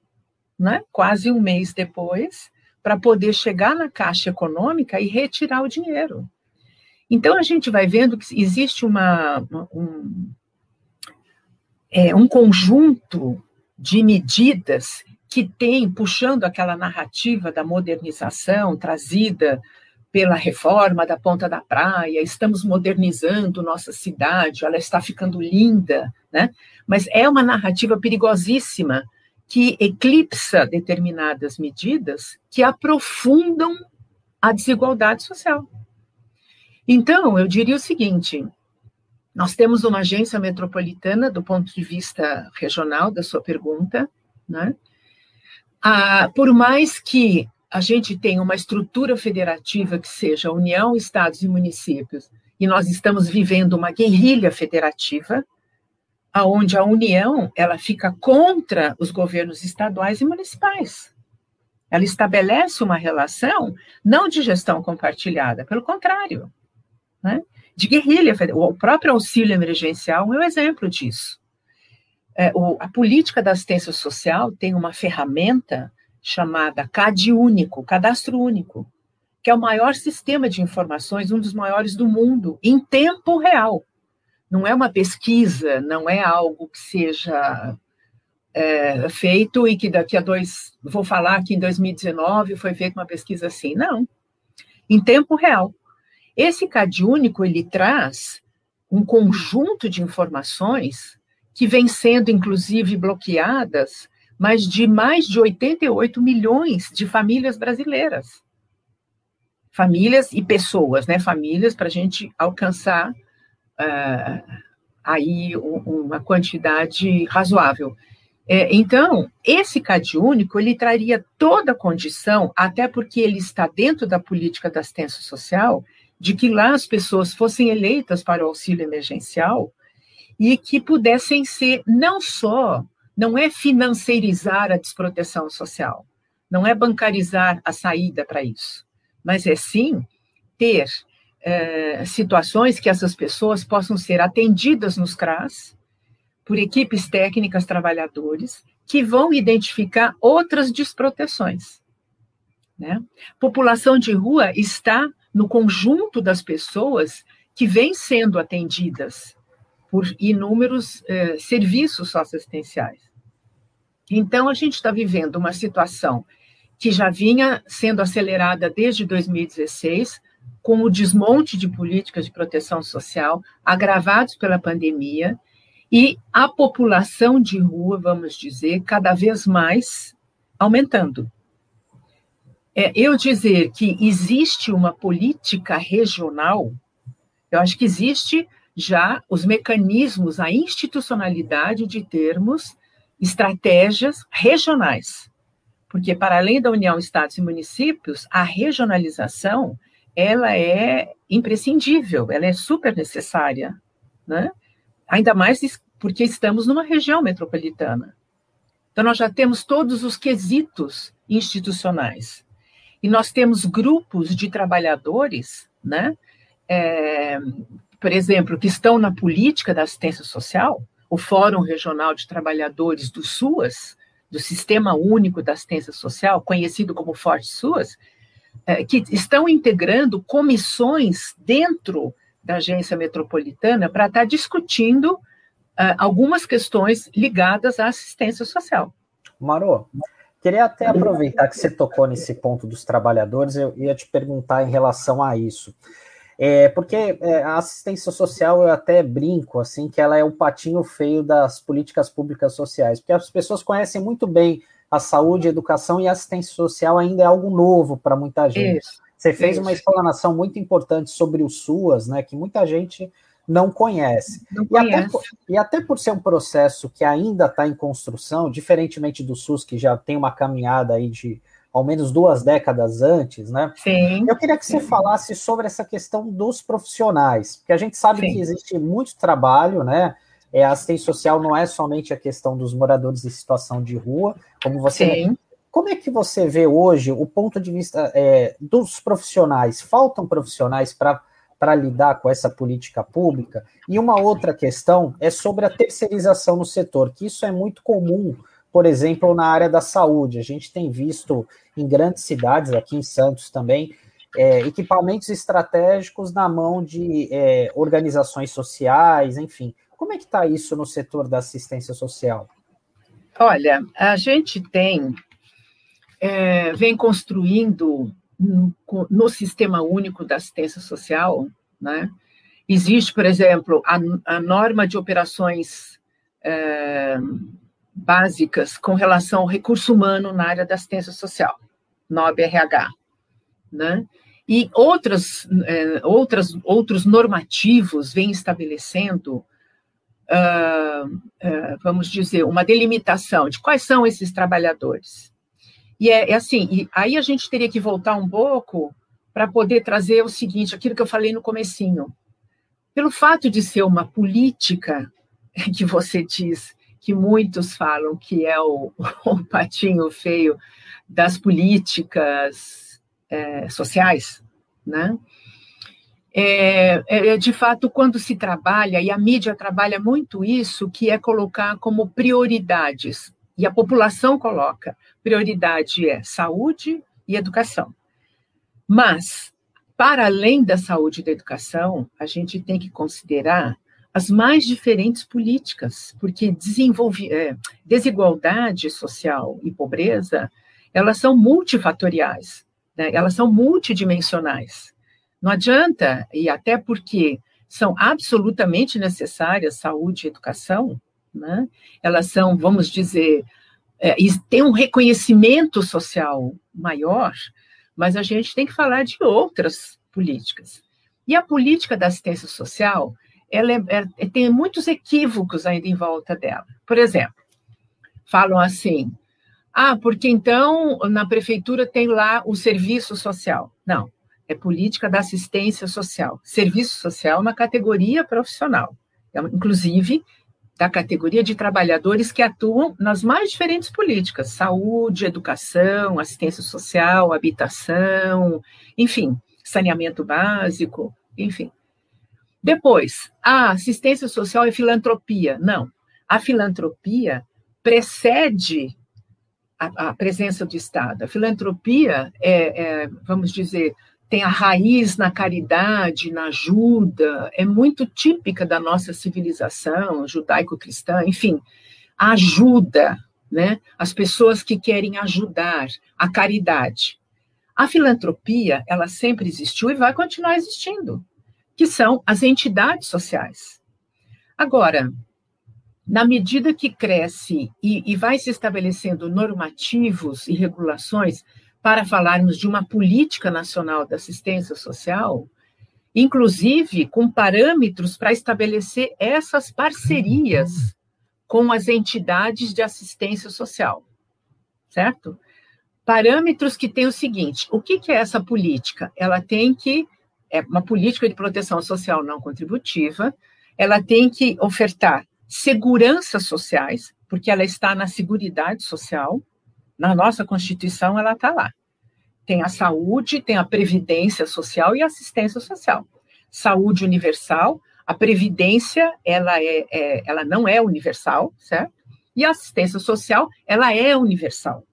né, quase um mês depois, para poder chegar na Caixa Econômica e retirar o dinheiro. Então, a gente vai vendo que existe uma, um, é, um conjunto de medidas que tem, puxando aquela narrativa da modernização trazida pela reforma da Ponta da Praia, estamos modernizando nossa cidade, ela está ficando linda, né? Mas é uma narrativa perigosíssima que eclipsa determinadas medidas que aprofundam a desigualdade social. Então, eu diria o seguinte: nós temos uma agência metropolitana do ponto de vista regional da sua pergunta, né? Ah, por mais que a gente tem uma estrutura federativa que seja União, Estados e municípios, e nós estamos vivendo uma guerrilha federativa, aonde a União ela fica contra os governos estaduais e municipais. Ela estabelece uma relação não de gestão compartilhada, pelo contrário, né? de guerrilha. O próprio auxílio emergencial é um exemplo disso. É, o, a política da assistência social tem uma ferramenta chamada CAD único, cadastro único, que é o maior sistema de informações, um dos maiores do mundo, em tempo real. Não é uma pesquisa, não é algo que seja é, feito e que daqui a dois, vou falar que em 2019 foi feita uma pesquisa assim, não. Em tempo real. Esse CAD único, ele traz um conjunto de informações que vem sendo, inclusive, bloqueadas mas de mais de 88 milhões de famílias brasileiras. Famílias e pessoas, né? Famílias para a gente alcançar uh, aí uma quantidade razoável. É, então, esse CAD único, ele traria toda a condição, até porque ele está dentro da política da assistência social, de que lá as pessoas fossem eleitas para o auxílio emergencial e que pudessem ser não só, não é financeirizar a desproteção social, não é bancarizar a saída para isso, mas é sim ter é, situações que essas pessoas possam ser atendidas nos CRAS por equipes técnicas trabalhadores que vão identificar outras desproteções. Né? População de rua está no conjunto das pessoas que vêm sendo atendidas por inúmeros eh, serviços socioassistenciais. Então, a gente está vivendo uma situação que já vinha sendo acelerada desde 2016, com o desmonte de políticas de proteção social, agravados pela pandemia, e a população de rua, vamos dizer, cada vez mais aumentando. É, eu dizer que existe uma política regional, eu acho que existe já os mecanismos, a institucionalidade de termos estratégias regionais. Porque, para além da união estados e municípios, a regionalização ela é imprescindível, ela é super necessária, né? ainda mais porque estamos numa região metropolitana. Então, nós já temos todos os quesitos institucionais. E nós temos grupos de trabalhadores, né? É, por exemplo, que estão na política da assistência social, o Fórum Regional de Trabalhadores do SUAS, do Sistema Único da Assistência Social, conhecido como Forte SUAS, é, que estão integrando comissões dentro da agência metropolitana para estar tá discutindo uh, algumas questões ligadas à assistência social. Marô, queria até aproveitar que você tocou nesse ponto dos trabalhadores, eu ia te perguntar em relação a isso. É, porque é, a assistência social eu até brinco assim que ela é o patinho feio das políticas públicas sociais, porque as pessoas conhecem muito bem a saúde, a educação e a assistência social ainda é algo novo para muita gente. Isso. Você fez Isso. uma explanação muito importante sobre o SUAS, né, que muita gente não conhece. Não e, conhece. Até por, e até por ser um processo que ainda está em construção, diferentemente do SUS, que já tem uma caminhada aí de ao menos duas décadas antes, né? Sim. Eu queria que sim. você falasse sobre essa questão dos profissionais, porque a gente sabe sim. que existe muito trabalho, né? É, a assistência social não é somente a questão dos moradores em situação de rua, como você Sim. Como é que você vê hoje o ponto de vista é, dos profissionais? Faltam profissionais para lidar com essa política pública? E uma outra questão é sobre a terceirização no setor, que isso é muito comum, por exemplo, na área da saúde. A gente tem visto em grandes cidades, aqui em Santos também, é, equipamentos estratégicos na mão de é, organizações sociais, enfim. Como é que está isso no setor da assistência social? Olha, a gente tem é, vem construindo no, no, Sistema Único da Assistência Social, né? Existe, por exemplo, a, a norma de operações é, básicas com relação ao recurso humano na área da assistência social, NOBRH, né? E outras, é, outras, outros normativos vêm estabelecendo, uh, uh, vamos dizer, uma delimitação de quais são esses trabalhadores. E é, é assim, e aí a gente teria que voltar um pouco para poder trazer o seguinte, aquilo que eu falei no comecinho. Pelo fato de ser uma política que você diz que muitos falam que é o, o patinho feio das políticas é, sociais, né? É, é, é, de fato, quando se trabalha, e a mídia trabalha muito isso, que é colocar como prioridades, e a população coloca, prioridade é saúde e educação. Mas, para além da saúde e da educação, a gente tem que considerar as mais diferentes políticas, porque desenvolve, é, desigualdade social e pobreza, elas são multifatoriais, né? elas são multidimensionais. Não adianta, e até porque são absolutamente necessárias saúde e educação, né? elas são, vamos dizer, é, tem um reconhecimento social maior, mas a gente tem que falar de outras políticas. E a política da assistência social, ela é, é, tem muitos equívocos ainda em volta dela. Por exemplo, falam assim: ah, porque então na prefeitura tem lá o serviço social. Não, é política da assistência social. Serviço social é uma categoria profissional, é, inclusive da categoria de trabalhadores que atuam nas mais diferentes políticas: saúde, educação, assistência social, habitação, enfim, saneamento básico, enfim. Depois, a assistência social é filantropia. Não. A filantropia precede a, a presença do Estado. A filantropia é, é, vamos dizer, tem a raiz na caridade, na ajuda, é muito típica da nossa civilização judaico-cristã, enfim, ajuda, né? As pessoas que querem ajudar, a caridade. A filantropia, ela sempre existiu e vai continuar existindo que são as entidades sociais. Agora, na medida que cresce e, e, vai se estabelecendo normativos e regulações para falarmos de uma política nacional da assistência social, inclusive com parâmetros para estabelecer essas parcerias com as entidades de assistência social, certo? Parâmetros que têm o seguinte: o que, que é essa política? Ela tem que é uma política de proteção social não contributiva, ela tem que ofertar seguranças sociais, porque ela está na Seguridade Social, na nossa Constituição ela está lá. Tem a saúde, tem a previdência social e a assistência social. Saúde universal, a previdência ela, é, é ela não é universal, certo? E a assistência social, ela é universal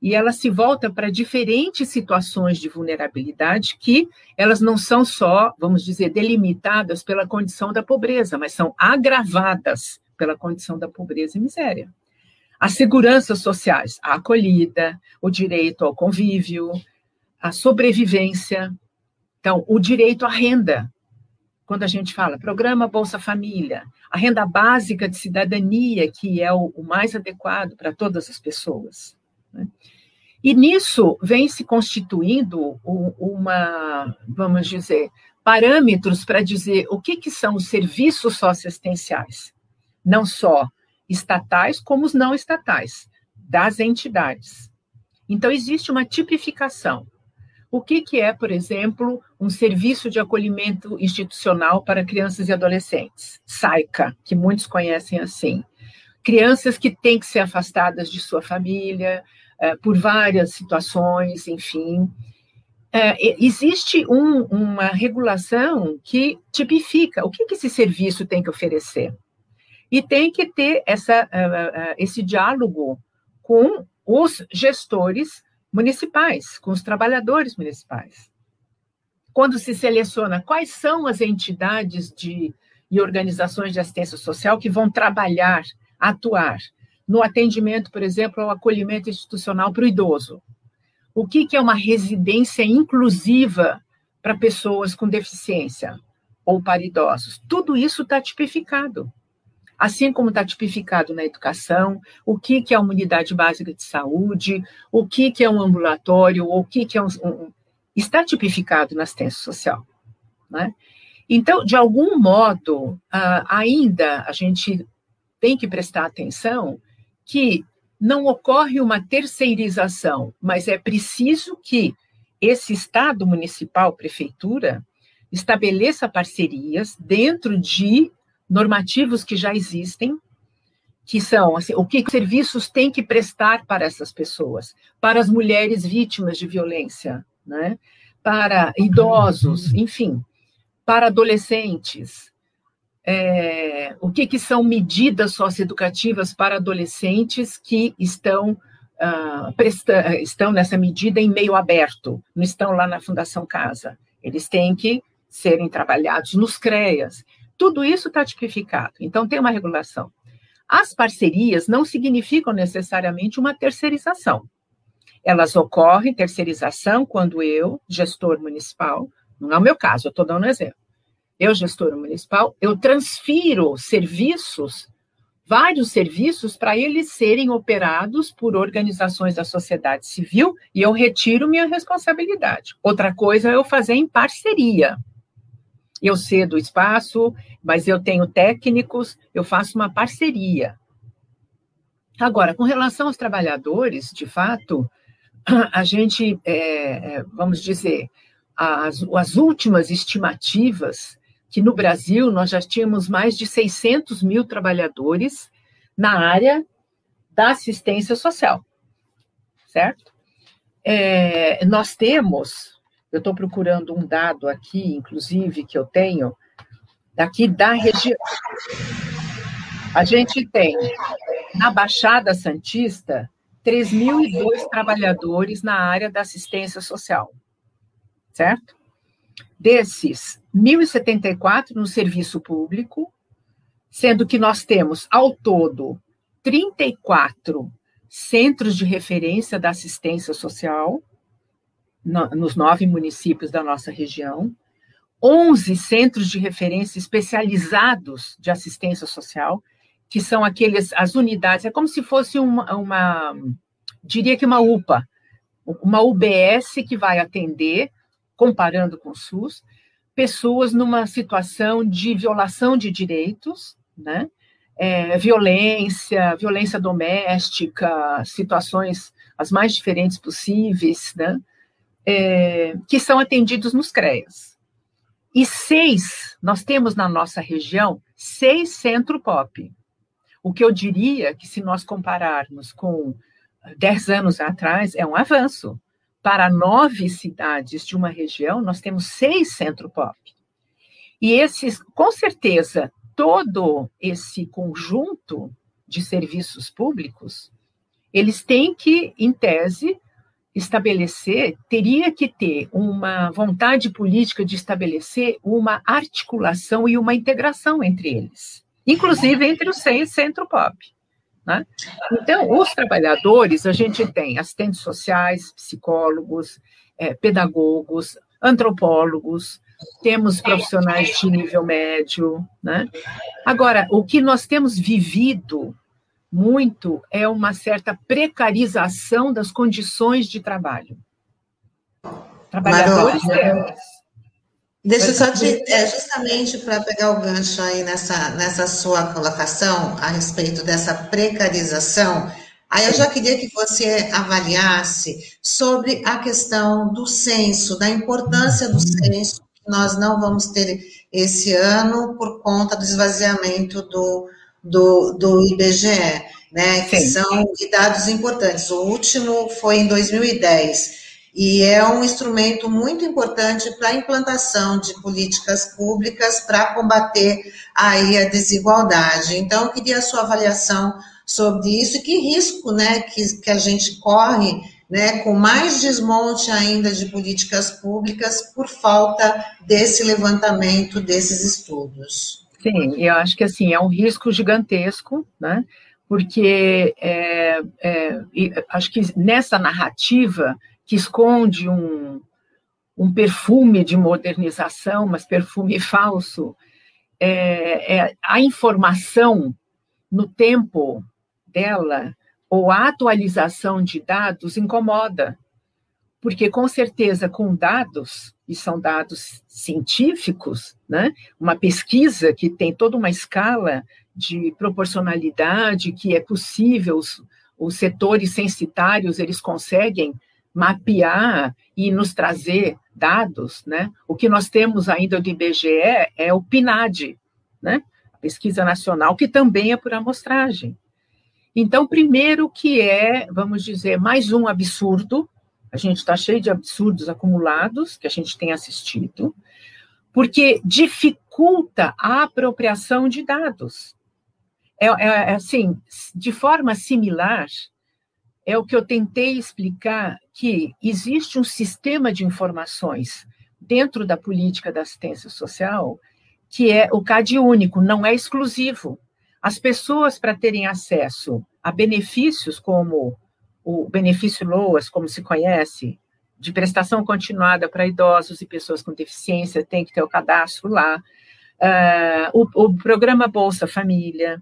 e ela se volta para diferentes situações de vulnerabilidade que elas não são só, vamos dizer, delimitadas pela condição da pobreza, mas são agravadas pela condição da pobreza e miséria. As seguranças sociais, a acolhida, o direito ao convívio, a sobrevivência, então, o direito à renda. Quando a gente fala programa Bolsa Família, a renda básica de cidadania, que é o, o mais adequado para todas as pessoas? E nisso vem se constituindo uma, vamos dizer, parâmetros para dizer o que, que são os serviços socioassistenciais, não só estatais, como os não estatais, das entidades. Então, existe uma tipificação. O que, que é, por exemplo, um serviço de acolhimento institucional para crianças e adolescentes? SAICA, que muitos conhecem assim. Crianças que têm que ser afastadas de sua família, por várias situações, enfim. É, existe um, uma regulação que tipifica o que, que esse serviço tem que oferecer. E tem que ter essa, uh, uh, esse diálogo com os gestores municipais, com os trabalhadores municipais. Quando se seleciona quais são as entidades de, e organizações de assistência social que vão trabalhar, atuar no atendimento, por exemplo, ao acolhimento institucional para o idoso. O que, que é uma residência inclusiva para pessoas com deficiência ou para idosos? Tudo isso está tipificado. Assim como está tipificado na educação, o que, que é uma unidade básica de saúde, o que, que é um ambulatório, o que, que é um, um está tipificado na assistência social. Né? Então, de algum modo, ainda a gente tem que prestar atenção que não ocorre uma terceirização, mas é preciso que esse Estado municipal, prefeitura, estabeleça parcerias dentro de normativos que já existem, que são assim, o que serviços tem que prestar para essas pessoas, para as mulheres vítimas de violência, né? para idosos, enfim, para adolescentes, é, o que, que, são medidas socioeducativas para adolescentes que estão, uh, presta, estão nessa medida em meio aberto, não estão lá na Fundação Casa. Eles têm que serem trabalhados nos CREAS. Tudo isso está tipificado, então tem uma regulação. As parcerias não significam necessariamente uma terceirização. Elas ocorrem, terceirização, quando eu, gestor municipal, não é o meu caso, eu estou dando um exemplo eu, gestora municipal, eu transfiro serviços, vários serviços, para eles serem operados por organizações da sociedade civil e eu retiro minha responsabilidade. Outra coisa é eu fazer em parceria. Eu cedo o espaço, mas eu tenho técnicos, eu faço uma parceria. Agora, com relação aos trabalhadores, de fato, a gente, é, é, vamos dizer, as, as últimas estimativas, que no Brasil nós já tínhamos mais de 600 mil trabalhadores na área da assistência social, certo? É, nós temos, eu estou procurando um dado aqui, inclusive, que eu tenho, daqui da região. A gente tem na Baixada Santista 3.002 trabalhadores na área da assistência social, certo? Desses, 1.074 no serviço público, sendo que nós temos, ao todo, 34 centros de referência da assistência social, no, nos nove municípios da nossa região, 11 centros de referência especializados de assistência social, que são aqueles, as unidades, é como se fosse uma, uma diria que uma UPA, uma UBS que vai atender, comparando com o SUS, pessoas numa situação de violação de direitos, né? É, violência, violência doméstica, situações as mais diferentes possíveis, né? É, que são atendidos nos CREAS. E seis, nós temos na nossa região seis centro-pop. O que eu diria que, se nós compararmos com dez anos atrás, é um avanço. Para nove cidades de uma região, nós temos seis centro-pop. E esses, com certeza, todo esse conjunto de serviços públicos, eles têm que, em tese, estabelecer, teria que ter uma vontade política de estabelecer uma articulação e uma integração entre eles inclusive entre os seis centro-pop. Né? Então, os trabalhadores, a gente tem assistentes sociais, psicólogos, é, pedagogos, antropólogos, temos profissionais de nível médio. Né? Agora, o que nós temos vivido muito é uma certa precarização das condições de trabalho. Trabalhadores temos Deixa eu só te, é, justamente para pegar o gancho aí nessa, nessa sua colocação a respeito dessa precarização, aí eu já queria que você avaliasse sobre a questão do censo, da importância do censo, que nós não vamos ter esse ano por conta do esvaziamento do, do, do IBGE, né, que Sim. são dados importantes. O último foi em 2010 e é um instrumento muito importante para a implantação de políticas públicas para combater aí a desigualdade. Então, eu queria a sua avaliação sobre isso e que risco né, que, que a gente corre né, com mais desmonte ainda de políticas públicas por falta desse levantamento desses estudos. Sim, eu acho que assim é um risco gigantesco, né? Porque é, é, acho que nessa narrativa que esconde um, um perfume de modernização, mas perfume falso, é, é, a informação no tempo dela, ou a atualização de dados, incomoda. Porque, com certeza, com dados, e são dados científicos, né? uma pesquisa que tem toda uma escala de proporcionalidade, que é possível, os, os setores censitários, eles conseguem mapear e nos trazer dados, né? O que nós temos ainda do IBGE é o PNAD, né? Pesquisa nacional, que também é por amostragem. Então, primeiro que é, vamos dizer, mais um absurdo, a gente está cheio de absurdos acumulados que a gente tem assistido, porque dificulta a apropriação de dados. É, é, é assim, de forma similar, é o que eu tentei explicar que existe um sistema de informações dentro da política da assistência social que é o CAD único, não é exclusivo. As pessoas, para terem acesso a benefícios como o benefício LOAS, como se conhece, de prestação continuada para idosos e pessoas com deficiência, tem que ter o cadastro lá. Uh, o, o programa Bolsa Família,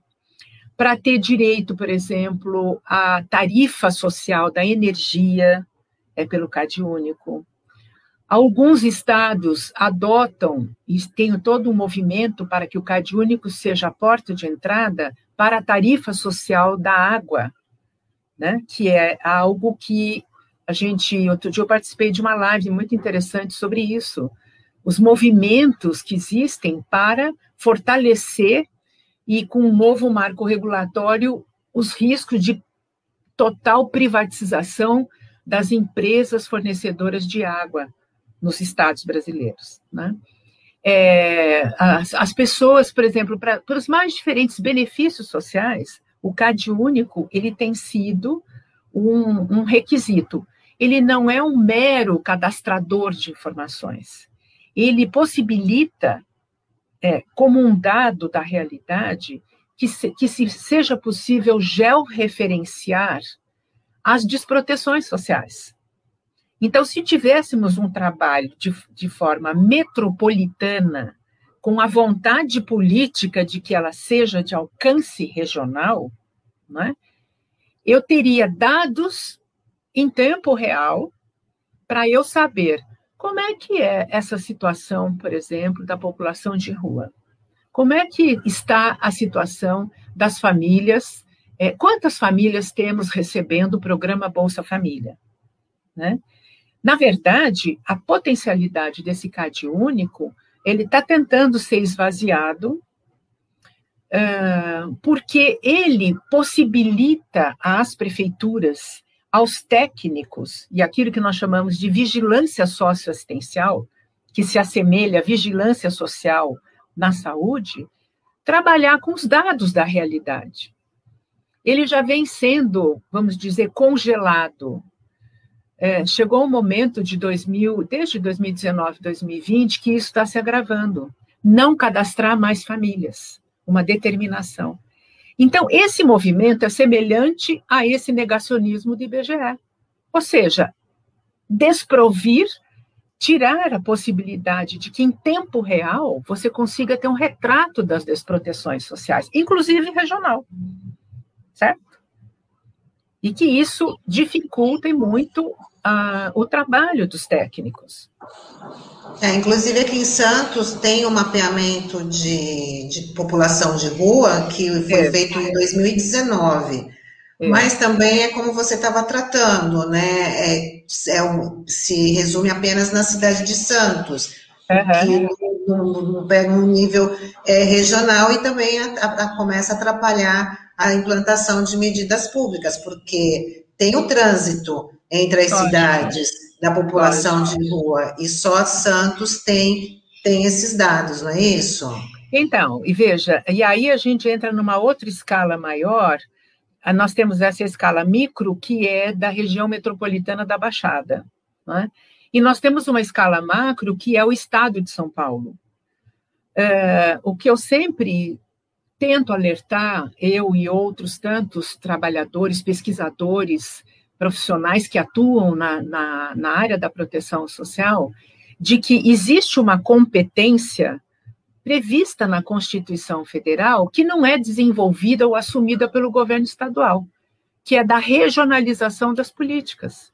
para ter direito, por exemplo, à tarifa social da energia, é pelo CAD único. Alguns estados adotam e tem todo um movimento para que o CAD único seja a porta de entrada para a tarifa social da água, né? Que é algo que a gente, outro dia eu participei de uma live muito interessante sobre isso, os movimentos que existem para fortalecer e com um novo marco regulatório os riscos de total privatização das empresas fornecedoras de água nos estados brasileiros, né? É, as, as, pessoas, por exemplo, para os mais diferentes benefícios sociais, o CAD único ele tem sido um, um requisito. Ele não é um mero cadastrador de informações. Ele possibilita, é, como um dado da realidade, que, se, que se seja possível georreferenciar as desproteções sociais. Então, se tivéssemos um trabalho de, de forma metropolitana, com a vontade política de que ela seja de alcance regional, né, eu teria dados em tempo real para eu saber como é que é essa situação, por exemplo, da população de rua. Como é que está a situação das famílias? É, quantas famílias temos recebendo o programa Bolsa Família? Né? Na verdade, a potencialidade desse CAD único, ele está tentando ser esvaziado, uh, porque ele possibilita às prefeituras, aos técnicos, e aquilo que nós chamamos de vigilância socioassistencial, que se assemelha à vigilância social na saúde, trabalhar com os dados da realidade. Ele já vem sendo, vamos dizer, congelado. É, chegou um momento de 2000, desde 2019, 2020, que isso está se agravando. Não cadastrar mais famílias, uma determinação. Então, esse movimento é semelhante a esse negacionismo do IBGE. Ou seja, desprovir tirar a possibilidade de que, em tempo real, você consiga ter um retrato das desproteções sociais, inclusive regional, certo? E que isso dificulte muito uh, o trabalho dos técnicos. É, inclusive aqui em Santos tem um mapeamento de, de população de rua que foi é. feito em 2019. É. Mas também é como você estava tratando, né? É, é um, se resume apenas na cidade de Santos, uhum. que pega um nível é, regional e também a, a, começa a atrapalhar a implantação de medidas públicas, porque tem o trânsito entre as Pode. cidades da população Pode. de rua e só Santos tem, tem esses dados, não é isso? Então, e veja, e aí a gente entra numa outra escala maior, nós temos essa escala micro, que é da região metropolitana da Baixada. Né? E nós temos uma escala macro, que é o estado de São Paulo. É, o que eu sempre tento alertar, eu e outros tantos trabalhadores, pesquisadores, profissionais que atuam na, na, na área da proteção social, de que existe uma competência prevista na Constituição Federal que não é desenvolvida ou assumida pelo governo estadual, que é da regionalização das políticas.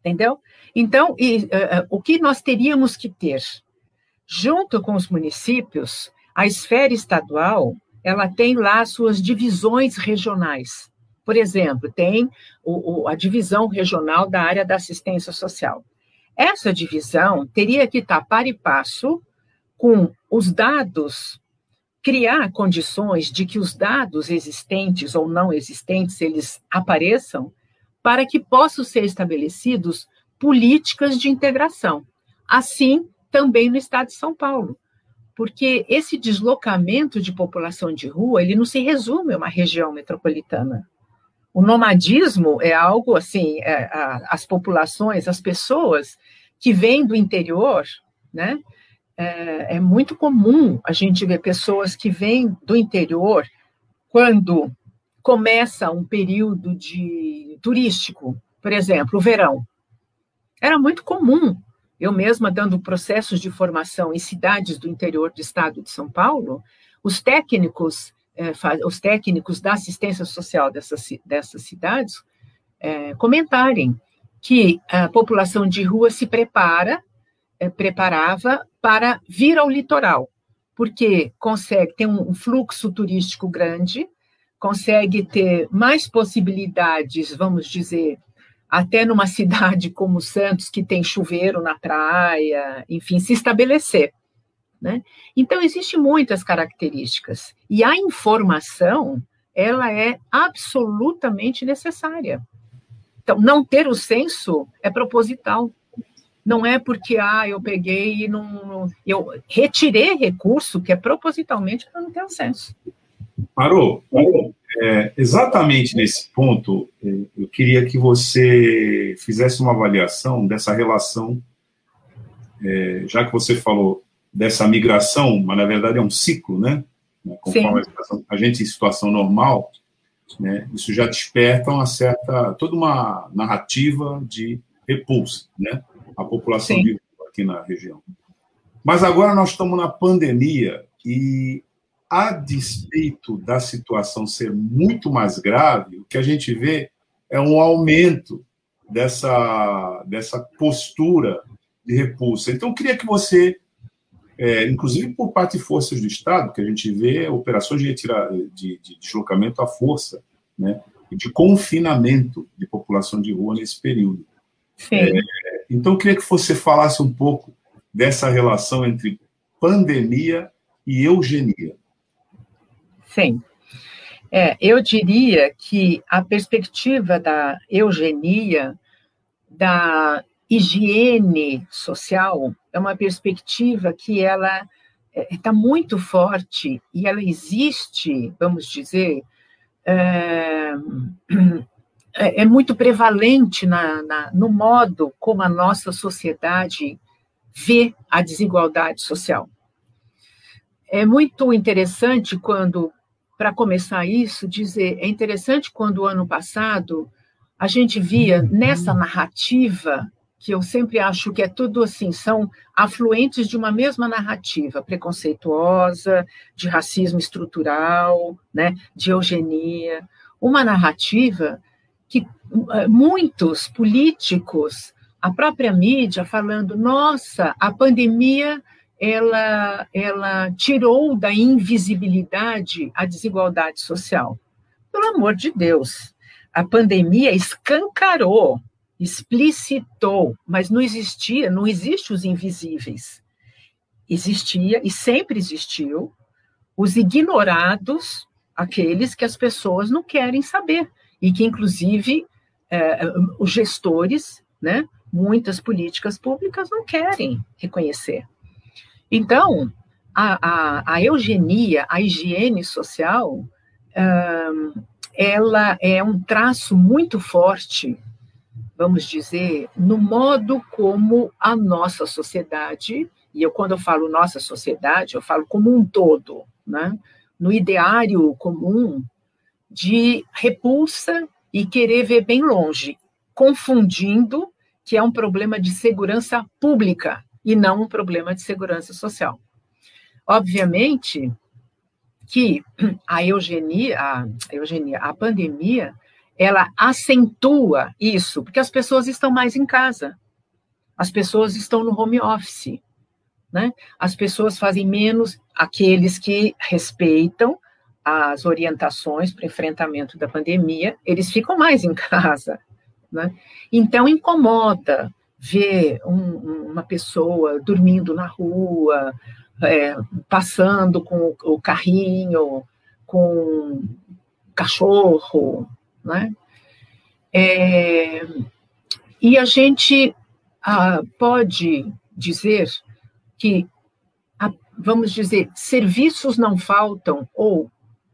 Entendeu? Então, e, uh, o que nós teríamos que ter? Junto com os municípios, a esfera estadual ela tem lá suas divisões regionais. Por exemplo, tem o, o, a divisão regional da área da assistência social. Essa divisão teria que estar para e passo com os dados, criar condições de que os dados existentes ou não existentes eles apareçam para que possam ser estabelecidos políticas de integração. Assim, também no estado de São Paulo, porque esse deslocamento de população de rua, ele não se resume a uma região metropolitana. O nomadismo é algo assim, é, a, as populações, as pessoas que vêm do interior, né, é, é muito comum a gente ver pessoas que vêm do interior quando começa um período de turístico, por exemplo, o verão. Era muito comum. Eu mesma dando processos de formação em cidades do interior do estado de São Paulo, os técnicos, é, os técnicos da assistência social dessas, dessas cidades é, comentarem que a população de rua se prepara é, preparava para vir ao litoral, porque consegue ter um fluxo turístico grande, consegue ter mais possibilidades, vamos dizer, até numa cidade como Santos, que tem chuveiro na praia, enfim, se estabelecer. Né? Então, existem muitas características. E a informação, ela é absolutamente necessária. Então, não ter o senso é proposital. Não é porque, ah, eu peguei e não. Eu retirei recurso que é propositalmente para não ter o senso. Parou. Parou. É, exatamente nesse ponto, é, eu queria que você fizesse uma avaliação dessa relação, é, já que você falou dessa migração, mas na verdade é um ciclo, né? Conforme a, a gente em situação normal, né, isso já desperta uma certa, toda uma narrativa de repulsa, né? A população vive aqui na região. Mas agora nós estamos na pandemia e a despeito da situação ser muito mais grave, o que a gente vê é um aumento dessa, dessa postura de repulsa. Então, eu queria que você, é, inclusive por parte de forças do Estado, que a gente vê operações de, retira, de, de deslocamento à força, né, de confinamento de população de rua nesse período. É, então, eu queria que você falasse um pouco dessa relação entre pandemia e eugenia. Sim. É, eu diria que a perspectiva da eugenia, da higiene social, é uma perspectiva que ela está é, muito forte e ela existe, vamos dizer, é, é, é muito prevalente na, na, no modo como a nossa sociedade vê a desigualdade social. É muito interessante quando para começar isso, dizer, é interessante quando o ano passado a gente via nessa narrativa, que eu sempre acho que é tudo assim, são afluentes de uma mesma narrativa, preconceituosa, de racismo estrutural, né, de eugenia, uma narrativa que eh, muitos políticos, a própria mídia falando, nossa, a pandemia ela, ela tirou da invisibilidade a desigualdade social. Pelo amor de Deus, a pandemia escancarou, explicitou, mas não existia, não existe os invisíveis. Existia e sempre existiu os ignorados, aqueles que as pessoas não querem saber e que inclusive é, os gestores, né, muitas políticas públicas não querem reconhecer. Então, a, a, a eugenia, a higiene social, um, ela é um traço muito forte, vamos dizer, no modo como a nossa sociedade, e eu quando eu falo nossa sociedade, eu falo como um todo, né? no ideário comum de repulsa e querer ver bem longe, confundindo que é um problema de segurança pública e não um problema de segurança social. Obviamente que a eugenia, a, eugenia, a pandemia, ela acentua isso, porque as pessoas estão mais em casa, as pessoas estão no home office, né? As pessoas fazem menos aqueles que respeitam as orientações para enfrentamento da pandemia, eles ficam mais em casa, né? Então incomoda, ver um, uma pessoa dormindo na rua, é, passando com o carrinho, com o cachorro, né? É, e a gente ah, pode dizer que, vamos dizer, serviços não faltam ou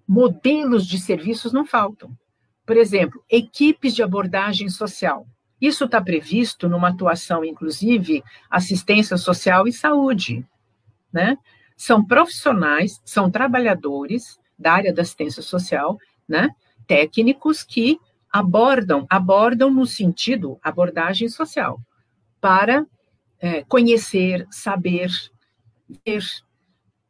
modelos de serviços não faltam. Por exemplo, equipes de abordagem social. Isso está previsto numa atuação, inclusive, assistência social e saúde. Né? São profissionais, são trabalhadores da área da assistência social, né? técnicos que abordam, abordam no sentido abordagem social, para é, conhecer, saber, ver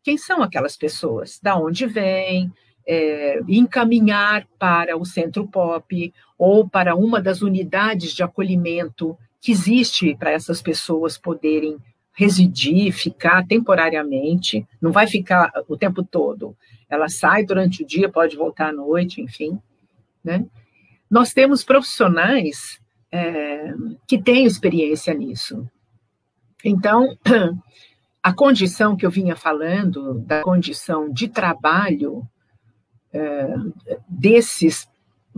quem são aquelas pessoas, da onde vêm, é, encaminhar para o centro pop ou para uma das unidades de acolhimento que existe para essas pessoas poderem residir, ficar temporariamente, não vai ficar o tempo todo. Ela sai durante o dia, pode voltar à noite, enfim. Né? Nós temos profissionais é, que têm experiência nisso. Então, a condição que eu vinha falando, da condição de trabalho é, desses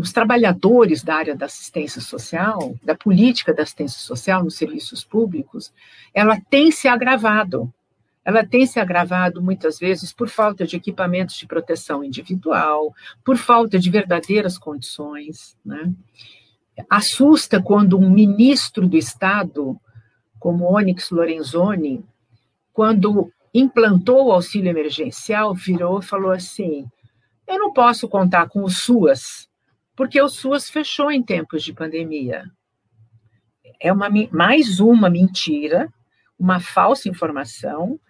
os trabalhadores da área da assistência social, da política da assistência social nos serviços públicos, ela tem se agravado. Ela tem se agravado muitas vezes por falta de equipamentos de proteção individual, por falta de verdadeiras condições. Né? Assusta quando um ministro do Estado, como Onyx Lorenzoni, quando implantou o auxílio emergencial, virou e falou assim: eu não posso contar com o SUAS, porque o SUAS fechou em tempos de pandemia. É uma, mais uma mentira, uma falsa informação,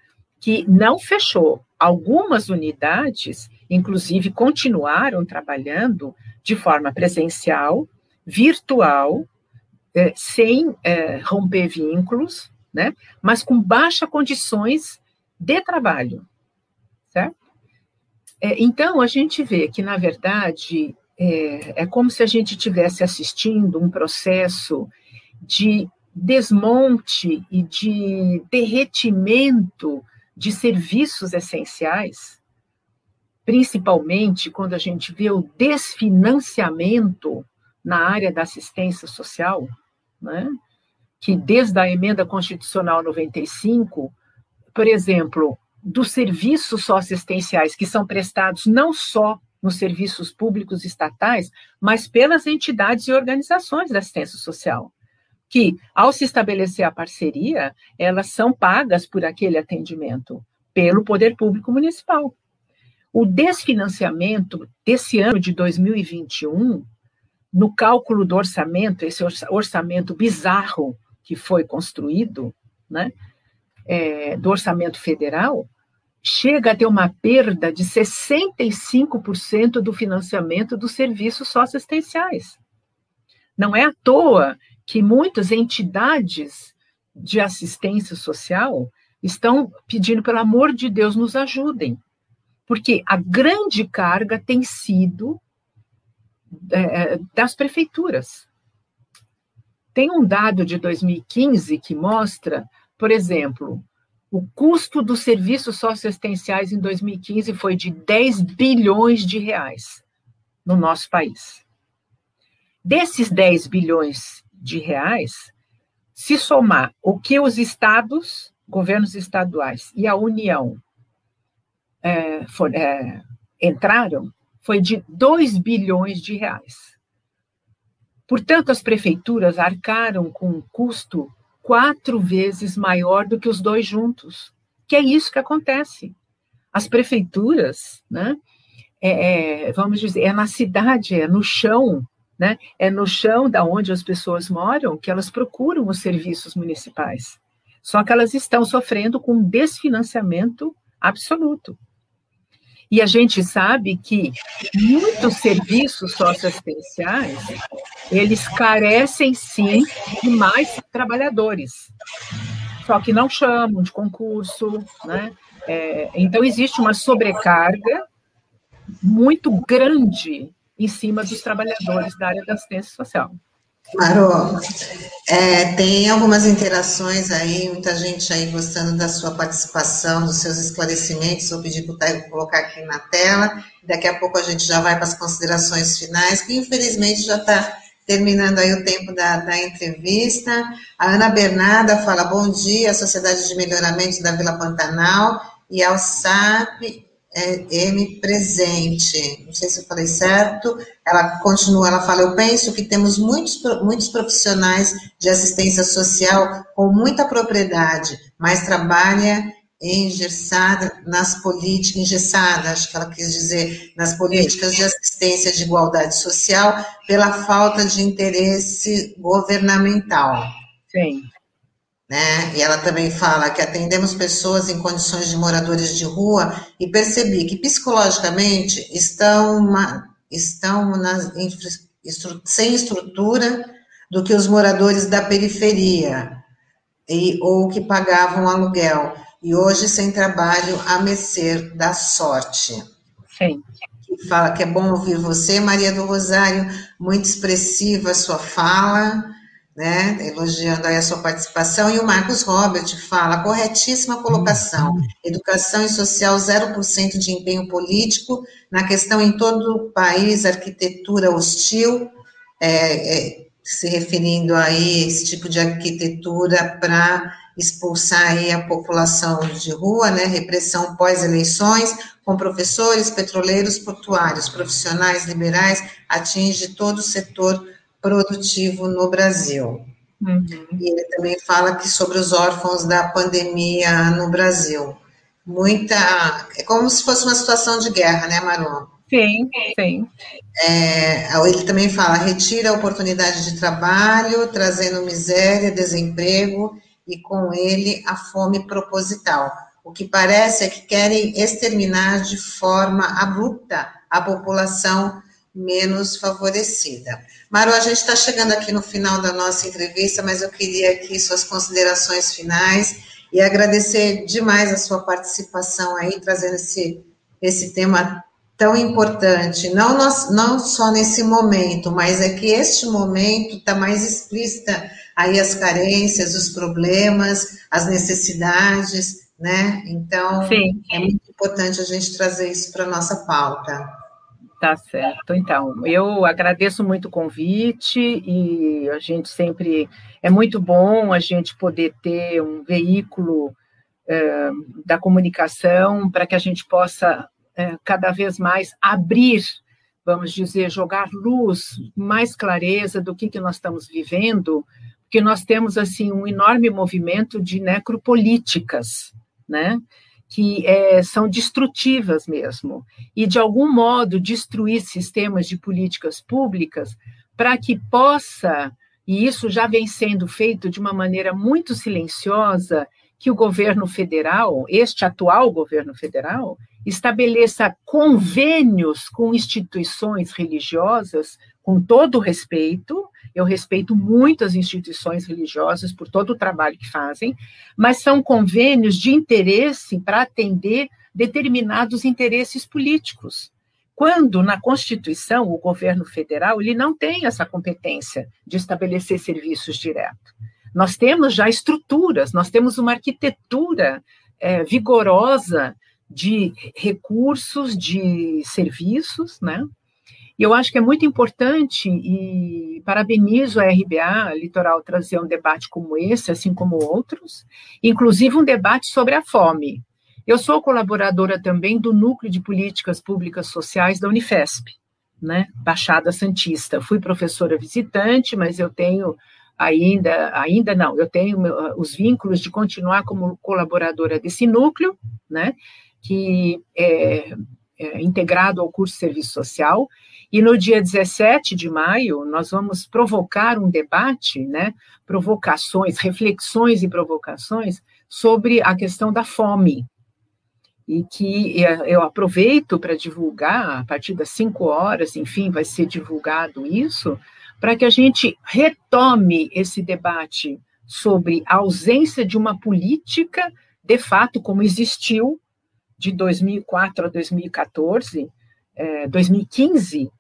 que não fechou. Algumas unidades, inclusive, continuaram trabalhando de forma presencial, virtual, é, sem é, romper vínculos, né? mas com baixas condições de trabalho, certo? É, então, a gente vê que, na verdade, é, é como se a gente estivesse assistindo um processo de desmonte e de derretimento de serviços essenciais, principalmente quando a gente vê o desfinanciamento na área da assistência social, né? que desde a emenda constitucional 95, por exemplo, dos serviços socioassistenciais que são prestados não só nos serviços públicos estatais, mas pelas entidades e organizações da assistência social, que, ao se estabelecer a parceria, elas são pagas por aquele atendimento pelo poder público municipal. O desfinanciamento desse ano de 2021, no cálculo do orçamento, esse orçamento bizarro que foi construído, né, é, do orçamento federal, chega a ter uma perda de 65% do financiamento dos serviços socioassistenciais. Não é à toa que muitas entidades de assistência social estão pedindo, pelo amor de Deus, nos ajudem, porque a grande carga tem sido é, das prefeituras. Tem um dado de 2015 que mostra, por exemplo, o custo dos serviços socioassistenciais em 2015 foi de 10 bilhões de reais no nosso país. Desses 10 bilhões de reais, se somar o que os estados, governos estaduais e a União é, for, é, entraram, foi de 2 bilhões de reais. Portanto, as prefeituras arcaram com um custo quatro vezes maior do que os dois juntos. Que é isso que acontece. As prefeituras, né, é, é, vamos dizer, é na cidade, é no chão, né, é no chão da onde as pessoas moram que elas procuram os serviços municipais. Só que elas estão sofrendo com desfinanciamento absoluto. E a gente sabe que muitos serviços socioassistenciais, eles carecem, sim, de mais trabalhadores. Só que não chamam de concurso, né? É, então, existe uma sobrecarga muito grande em cima dos trabalhadores da área da assistência social. Marô, é, tem algumas interações aí, muita gente aí gostando da sua participação, dos seus esclarecimentos. Vou pedir para o colocar aqui na tela. Daqui a pouco a gente já vai para as considerações finais, que infelizmente já está terminando aí o tempo da, da entrevista. A Ana Bernarda fala: bom dia, Sociedade de Melhoramento da Vila Pantanal e ao SAP é, M presente. Não sei se eu falei certo. Ela continua, ela fala: Eu penso que temos muitos, muitos profissionais de assistência social com muita propriedade, mas trabalha engessada nas políticas, engessada, acho que ela quis dizer, nas políticas de assistência de igualdade social pela falta de interesse governamental. Sim. Né? E ela também fala que atendemos pessoas em condições de moradores de rua e percebi que psicologicamente estão, uma, estão nas, sem estrutura do que os moradores da periferia. e, ou que pagavam aluguel, e hoje sem trabalho a mercê da sorte. Sim. Fala que é bom ouvir você, Maria do Rosário, muito expressiva a sua fala, né, elogiando aí a sua participação, e o Marcos Robert fala, corretíssima colocação, educação e social 0% de empenho político, na questão em todo o país, arquitetura hostil, é, é, se referindo aí a esse tipo de arquitetura para expulsar aí a população de rua, né, repressão pós-eleições, com professores, petroleiros, portuários, profissionais liberais, atinge todo o setor produtivo no Brasil. Uhum. E ele também fala que sobre os órfãos da pandemia no Brasil. Muita. É como se fosse uma situação de guerra, né, Maru? Sim, sim. É, ele também fala: retira a oportunidade de trabalho, trazendo miséria, desemprego e com ele a fome proposital. O que parece é que querem exterminar de forma abrupta a população menos favorecida. Maru, a gente está chegando aqui no final da nossa entrevista, mas eu queria aqui suas considerações finais e agradecer demais a sua participação aí, trazendo esse, esse tema tão importante, não, nós, não só nesse momento, mas é que este momento está mais explícita aí as carências, os problemas, as necessidades, né? Então, Sim. é muito importante a gente trazer isso para a nossa pauta. Tá certo. Então, eu agradeço muito o convite e a gente sempre. É muito bom a gente poder ter um veículo é, da comunicação para que a gente possa é, cada vez mais abrir, vamos dizer, jogar luz, mais clareza do que, que nós estamos vivendo, porque nós temos assim um enorme movimento de necropolíticas, né? Que é, são destrutivas mesmo, e de algum modo destruir sistemas de políticas públicas para que possa, e isso já vem sendo feito de uma maneira muito silenciosa, que o governo federal, este atual governo federal, estabeleça convênios com instituições religiosas, com todo respeito, eu respeito muito as instituições religiosas por todo o trabalho que fazem, mas são convênios de interesse para atender determinados interesses políticos. Quando na Constituição o governo federal ele não tem essa competência de estabelecer serviços diretos. Nós temos já estruturas, nós temos uma arquitetura é, vigorosa de recursos, de serviços, né? E eu acho que é muito importante e parabenizo a RBA Litoral trazer um debate como esse, assim como outros, inclusive um debate sobre a fome. Eu sou colaboradora também do Núcleo de Políticas Públicas Sociais da Unifesp, né? Baixada Santista. Fui professora visitante, mas eu tenho ainda, ainda não, eu tenho os vínculos de continuar como colaboradora desse núcleo, né? Que é, é integrado ao curso de serviço social e no dia 17 de maio, nós vamos provocar um debate, né, provocações, reflexões e provocações sobre a questão da fome. E que eu aproveito para divulgar, a partir das 5 horas, enfim, vai ser divulgado isso, para que a gente retome esse debate sobre a ausência de uma política, de fato, como existiu de 2004 a 2014, 2015,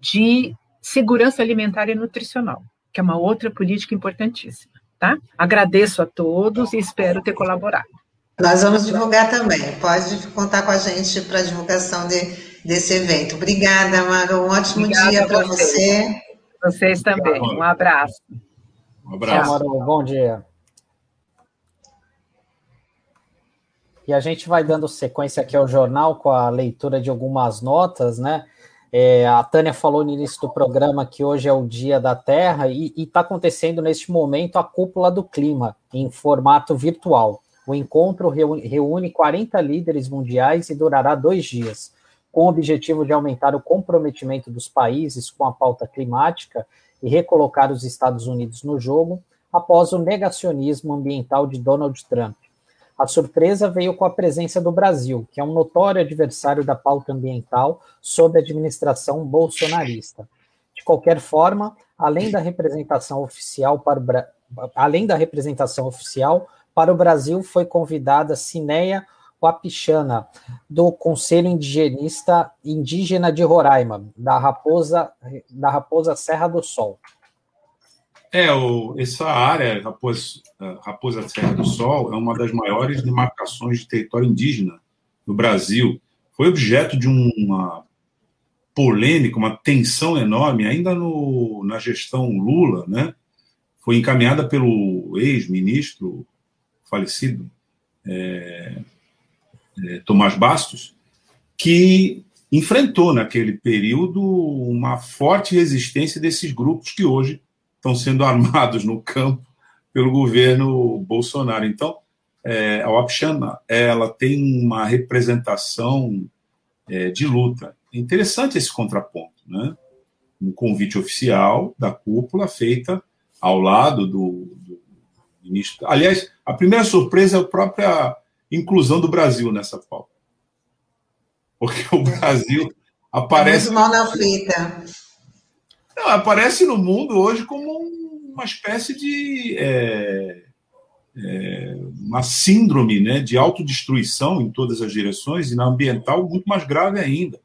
de segurança alimentar e nutricional, que é uma outra política importantíssima, tá? Agradeço a todos e espero ter colaborado. Nós vamos divulgar também. Pode contar com a gente para a divulgação de, desse evento. Obrigada, Maru. Um ótimo Obrigada dia para você. Vocês também. Um abraço. Um abraço. Tchau, Maru. Bom dia. E a gente vai dando sequência aqui ao jornal com a leitura de algumas notas, né? É, a Tânia falou no início do programa que hoje é o Dia da Terra e está acontecendo neste momento a Cúpula do Clima, em formato virtual. O encontro reúne 40 líderes mundiais e durará dois dias, com o objetivo de aumentar o comprometimento dos países com a pauta climática e recolocar os Estados Unidos no jogo após o negacionismo ambiental de Donald Trump. A surpresa veio com a presença do Brasil, que é um notório adversário da pauta ambiental sob a administração bolsonarista. De qualquer forma, além da representação oficial para além da representação oficial, para o Brasil foi convidada Cineia Wapichana, do Conselho Indigenista Indígena de Roraima, da Raposa, da Raposa Serra do Sol. É, o, essa área, Raposa, Raposa Serra do Sol, é uma das maiores demarcações de território indígena no Brasil. Foi objeto de uma polêmica, uma tensão enorme, ainda no, na gestão Lula, né? Foi encaminhada pelo ex-ministro falecido, é, é, Tomás Bastos, que enfrentou naquele período uma forte resistência desses grupos que hoje estão sendo armados no campo pelo governo Bolsonaro. Então, é, a Wapchana, ela tem uma representação é, de luta. É interessante esse contraponto, né? Um convite oficial da cúpula feita ao lado do, do ministro. Aliás, a primeira surpresa é a própria inclusão do Brasil nessa pauta. Porque o Brasil aparece. mal na fita. Não, aparece no mundo hoje como uma espécie de. É, é, uma síndrome né, de autodestruição em todas as direções, e na ambiental, muito mais grave ainda.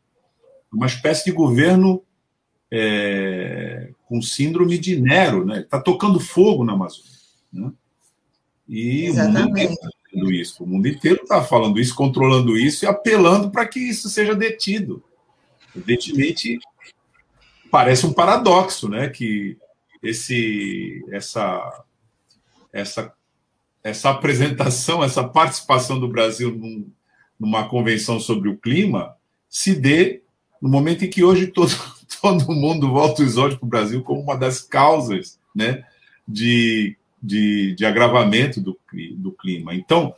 Uma espécie de governo é, com síndrome de Nero, né? Está tocando fogo na Amazônia. Né? E Exatamente. o mundo inteiro está fazendo isso. O mundo inteiro está falando isso, controlando isso e apelando para que isso seja detido. Evidentemente, parece um paradoxo, né? Que esse, essa, essa, essa apresentação, essa participação do Brasil num, numa convenção sobre o clima se dê no momento em que hoje todo, todo mundo volta os olhos para o Brasil como uma das causas né, de, de, de agravamento do, do clima. Então,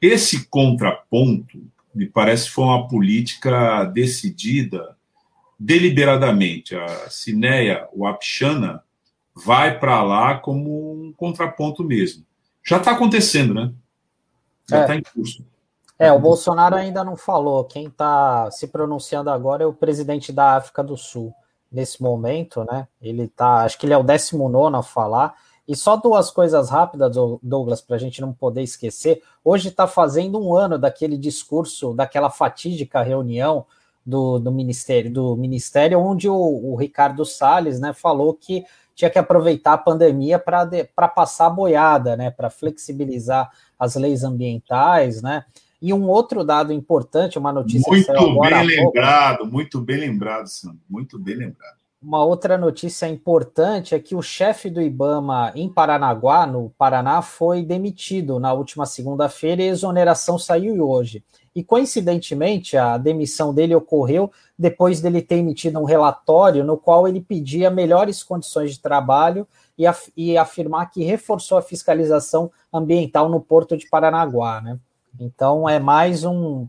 esse contraponto, me parece, foi uma política decidida deliberadamente. A Cineia Wapchana vai para lá como um contraponto mesmo. Já está acontecendo, né? Já está é. em curso. É, o Bolsonaro ainda não falou. Quem está se pronunciando agora é o presidente da África do Sul. Nesse momento, né? Ele tá. Acho que ele é o 19 a falar. E só duas coisas rápidas, Douglas, para a gente não poder esquecer. Hoje está fazendo um ano daquele discurso, daquela fatídica reunião do, do Ministério, do Ministério, onde o, o Ricardo Salles né, falou que tinha que aproveitar a pandemia para passar a boiada, né, para flexibilizar as leis ambientais, né? E um outro dado importante, uma notícia muito bem lembrado, pouco, muito bem lembrado, Sam, muito bem lembrado. Uma outra notícia importante é que o chefe do IBAMA em Paranaguá, no Paraná, foi demitido na última segunda-feira e a exoneração saiu hoje. E coincidentemente, a demissão dele ocorreu depois dele ter emitido um relatório no qual ele pedia melhores condições de trabalho e, af e afirmar que reforçou a fiscalização ambiental no porto de Paranaguá, né? Então é mais um.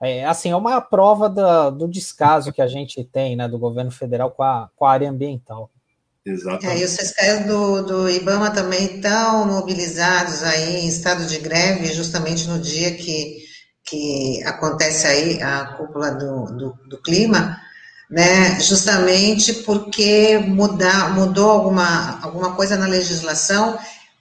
É, assim, é uma prova da, do descaso que a gente tem né, do governo federal com a, com a área ambiental. Exatamente. É, e os fiscais do, do IBAMA também estão mobilizados aí em estado de greve, justamente no dia que, que acontece aí a cúpula do, do, do clima, né, justamente porque mudar, mudou alguma, alguma coisa na legislação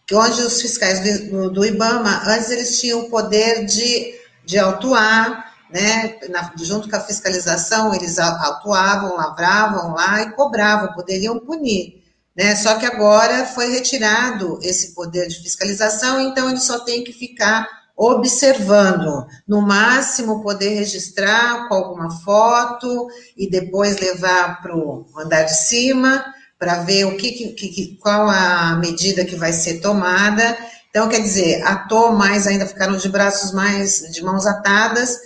que onde os fiscais do, do IBAMA, antes eles tinham o poder de, de autuar, né, na, junto com a fiscalização, eles autuavam, lavravam lá e cobravam, poderiam punir. Né? Só que agora foi retirado esse poder de fiscalização, então eles só têm que ficar observando, no máximo poder registrar com alguma foto e depois levar para o andar de cima, para ver o que, que, qual a medida que vai ser tomada. Então, quer dizer, ator mais ainda ficaram de braços mais, de mãos atadas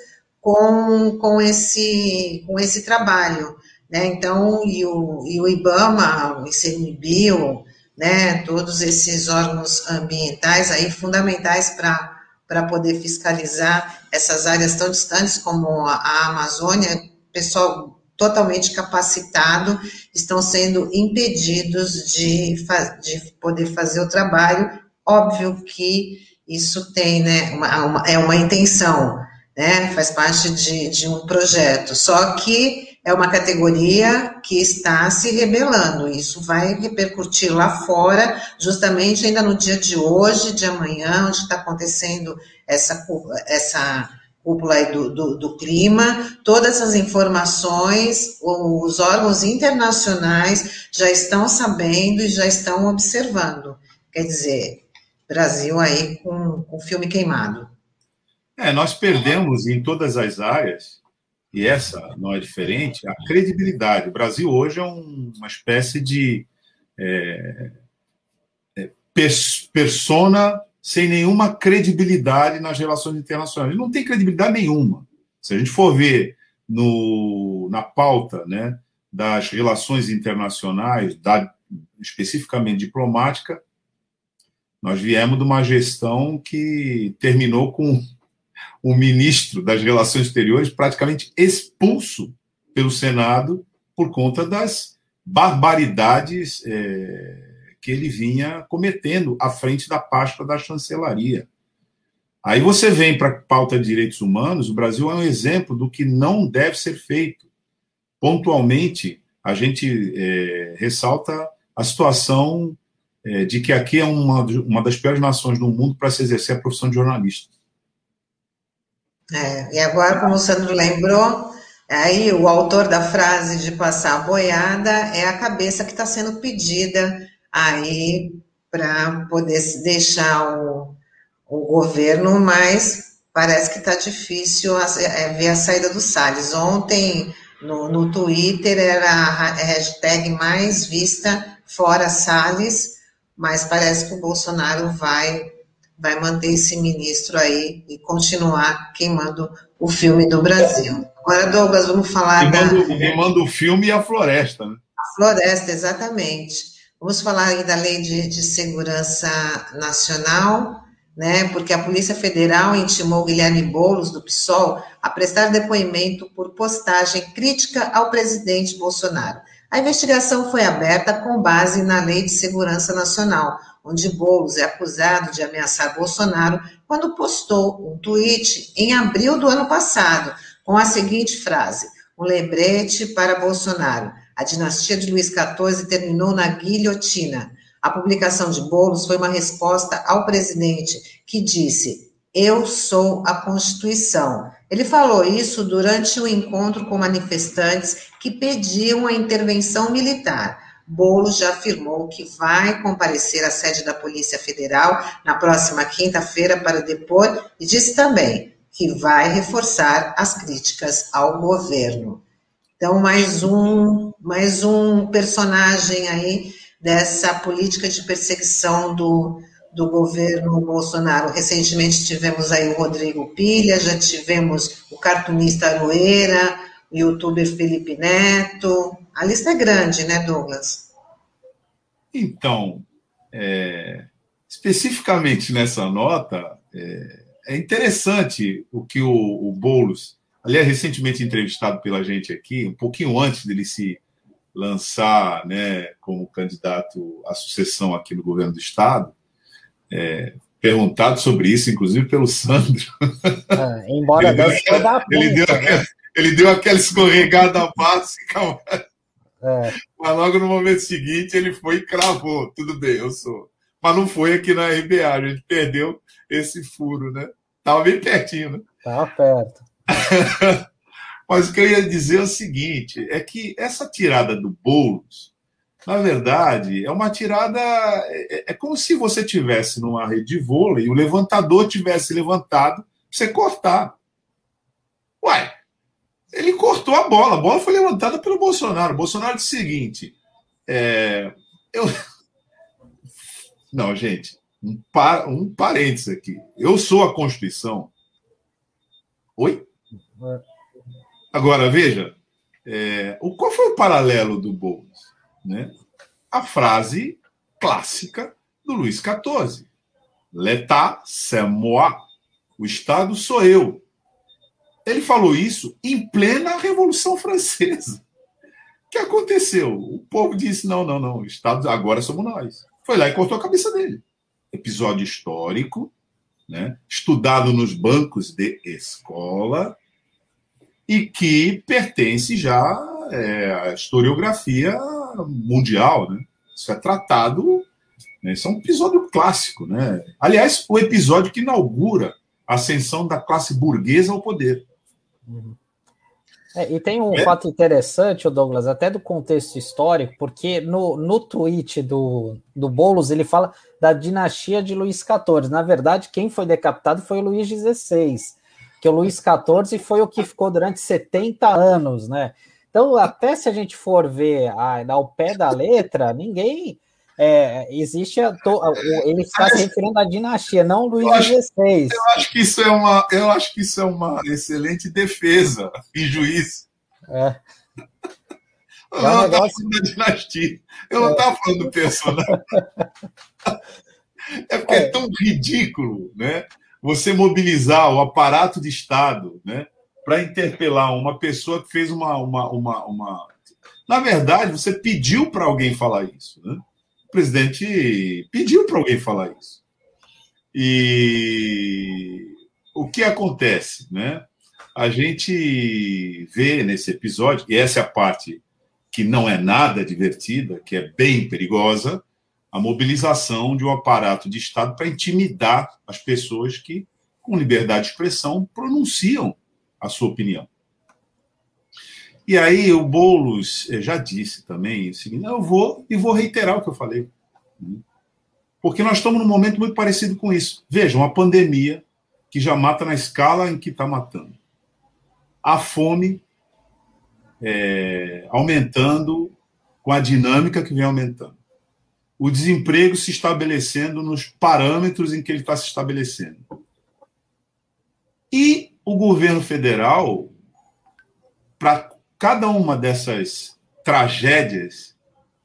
com, com, esse, com esse trabalho. Né? Então, e o, e o IBAMA, o ICMBio, né, todos esses órgãos ambientais aí fundamentais para poder fiscalizar essas áreas tão distantes como a, a Amazônia, pessoal totalmente capacitado, estão sendo impedidos de, de poder fazer o trabalho. Óbvio que isso tem, né, uma, uma, é uma intenção, né, faz parte de, de um projeto, só que é uma categoria que está se rebelando. Isso vai repercutir lá fora, justamente ainda no dia de hoje, de amanhã, onde está acontecendo essa, essa cúpula do, do, do, clima, todas essas informações, os órgãos internacionais já estão sabendo e já estão observando. Quer dizer, Brasil aí com o filme queimado. É, nós perdemos em todas as áreas e essa não é diferente, a credibilidade. O Brasil hoje é um, uma espécie de é, é, persona sem nenhuma credibilidade nas relações internacionais. Ele não tem credibilidade nenhuma. Se a gente for ver no, na pauta né, das relações internacionais, da, especificamente diplomática, nós viemos de uma gestão que terminou com o ministro das Relações Exteriores praticamente expulso pelo Senado por conta das barbaridades é, que ele vinha cometendo à frente da pasta da chancelaria. Aí você vem para a pauta de direitos humanos, o Brasil é um exemplo do que não deve ser feito. Pontualmente, a gente é, ressalta a situação é, de que aqui é uma, uma das piores nações do mundo para se exercer a profissão de jornalista. É, e agora, como o Sandro lembrou, aí o autor da frase de passar a boiada é a cabeça que está sendo pedida aí para poder deixar o, o governo, mas parece que está difícil é, ver a saída do Salles. Ontem, no, no Twitter, era a hashtag mais vista fora Salles, mas parece que o Bolsonaro vai vai manter esse ministro aí e continuar queimando o filme do Brasil. Agora, Douglas, vamos falar queimando, da... Queimando o filme e a floresta, né? A floresta, exatamente. Vamos falar aí da Lei de, de Segurança Nacional, né, porque a Polícia Federal intimou Guilherme Boulos, do PSOL, a prestar depoimento por postagem crítica ao presidente Bolsonaro. A investigação foi aberta com base na Lei de Segurança Nacional, onde Boulos é acusado de ameaçar Bolsonaro quando postou um tweet em abril do ano passado, com a seguinte frase: um lembrete para Bolsonaro. A dinastia de Luís XIV terminou na guilhotina. A publicação de Boulos foi uma resposta ao presidente, que disse: Eu sou a Constituição. Ele falou isso durante o encontro com manifestantes que pediam a intervenção militar. Boulos já afirmou que vai comparecer à sede da Polícia Federal na próxima quinta-feira para depor e disse também que vai reforçar as críticas ao governo. Então, mais um, mais um personagem aí dessa política de perseguição do, do governo Bolsonaro. Recentemente tivemos aí o Rodrigo Pilha, já tivemos o cartunista Aroeira, o youtuber Felipe Neto, a lista é grande, né, Douglas? Então, é, especificamente nessa nota, é, é, interessante o que o, o Boulos, aliás, recentemente entrevistado pela gente aqui, um pouquinho antes dele se lançar né, como candidato à sucessão aqui no governo do Estado, é, perguntado sobre isso, inclusive pelo Sandro. É, embora ele, deu, ele, deu né? aquela, ele deu aquela escorregada básica, é. Mas logo no momento seguinte ele foi e cravou. Tudo bem, eu sou. Mas não foi aqui na RBA, a gente perdeu esse furo, né? Tava bem pertinho, né? Tava perto. Mas o que eu ia dizer é o seguinte: é que essa tirada do Boulos, na verdade, é uma tirada. É, é como se você tivesse numa rede de vôlei e o levantador tivesse levantado para você cortar. Ué, ele cortou a bola. A bola foi levantada pelo Bolsonaro. O Bolsonaro disse o seguinte: é, eu. Não, gente, um, par, um parênteses aqui. Eu sou a Constituição. Oi? Agora, veja, é, o, qual foi o paralelo do Boulos? Né? A frase clássica do Luiz XIV. L'État, c'est moi. O Estado sou eu. Ele falou isso em plena Revolução Francesa. O que aconteceu? O povo disse: não, não, não, Estado agora somos nós. Foi lá e cortou a cabeça dele. Episódio histórico, né, estudado nos bancos de escola, e que pertence já é a historiografia mundial, né? Isso é tratado, né? isso é um episódio clássico, né? Aliás, o episódio que inaugura a ascensão da classe burguesa ao poder. Uhum. É, e tem um é. fato interessante, Douglas, até do contexto histórico, porque no, no tweet do, do Boulos ele fala da dinastia de Luís XIV. Na verdade, quem foi decapitado foi o Luís XVI, que o Luís XIV foi o que ficou durante 70 anos, né? Então, até se a gente for ver ao pé da letra, ninguém. É, existe a, to, ele está se referindo à dinastia, não Luís XVI. Eu acho que isso é uma, eu acho que isso é uma excelente defesa e juiz. É. Eu é um não estava falando da dinastia. Eu não estava falando do personagem. É porque é. é tão ridículo, né? Você mobilizar o aparato de Estado, né? Para interpelar uma pessoa que fez uma, uma, uma, uma... Na verdade, você pediu para alguém falar isso, né? presidente pediu para alguém falar isso. E o que acontece, né? A gente vê nesse episódio, e essa é a parte que não é nada divertida, que é bem perigosa, a mobilização de um aparato de Estado para intimidar as pessoas que, com liberdade de expressão, pronunciam a sua opinião. E aí o Boulos eh, já disse também o seguinte, eu vou e vou reiterar o que eu falei. Porque nós estamos num momento muito parecido com isso. Veja, uma pandemia que já mata na escala em que está matando. A fome é, aumentando com a dinâmica que vem aumentando. O desemprego se estabelecendo nos parâmetros em que ele está se estabelecendo. E o governo federal, para Cada uma dessas tragédias,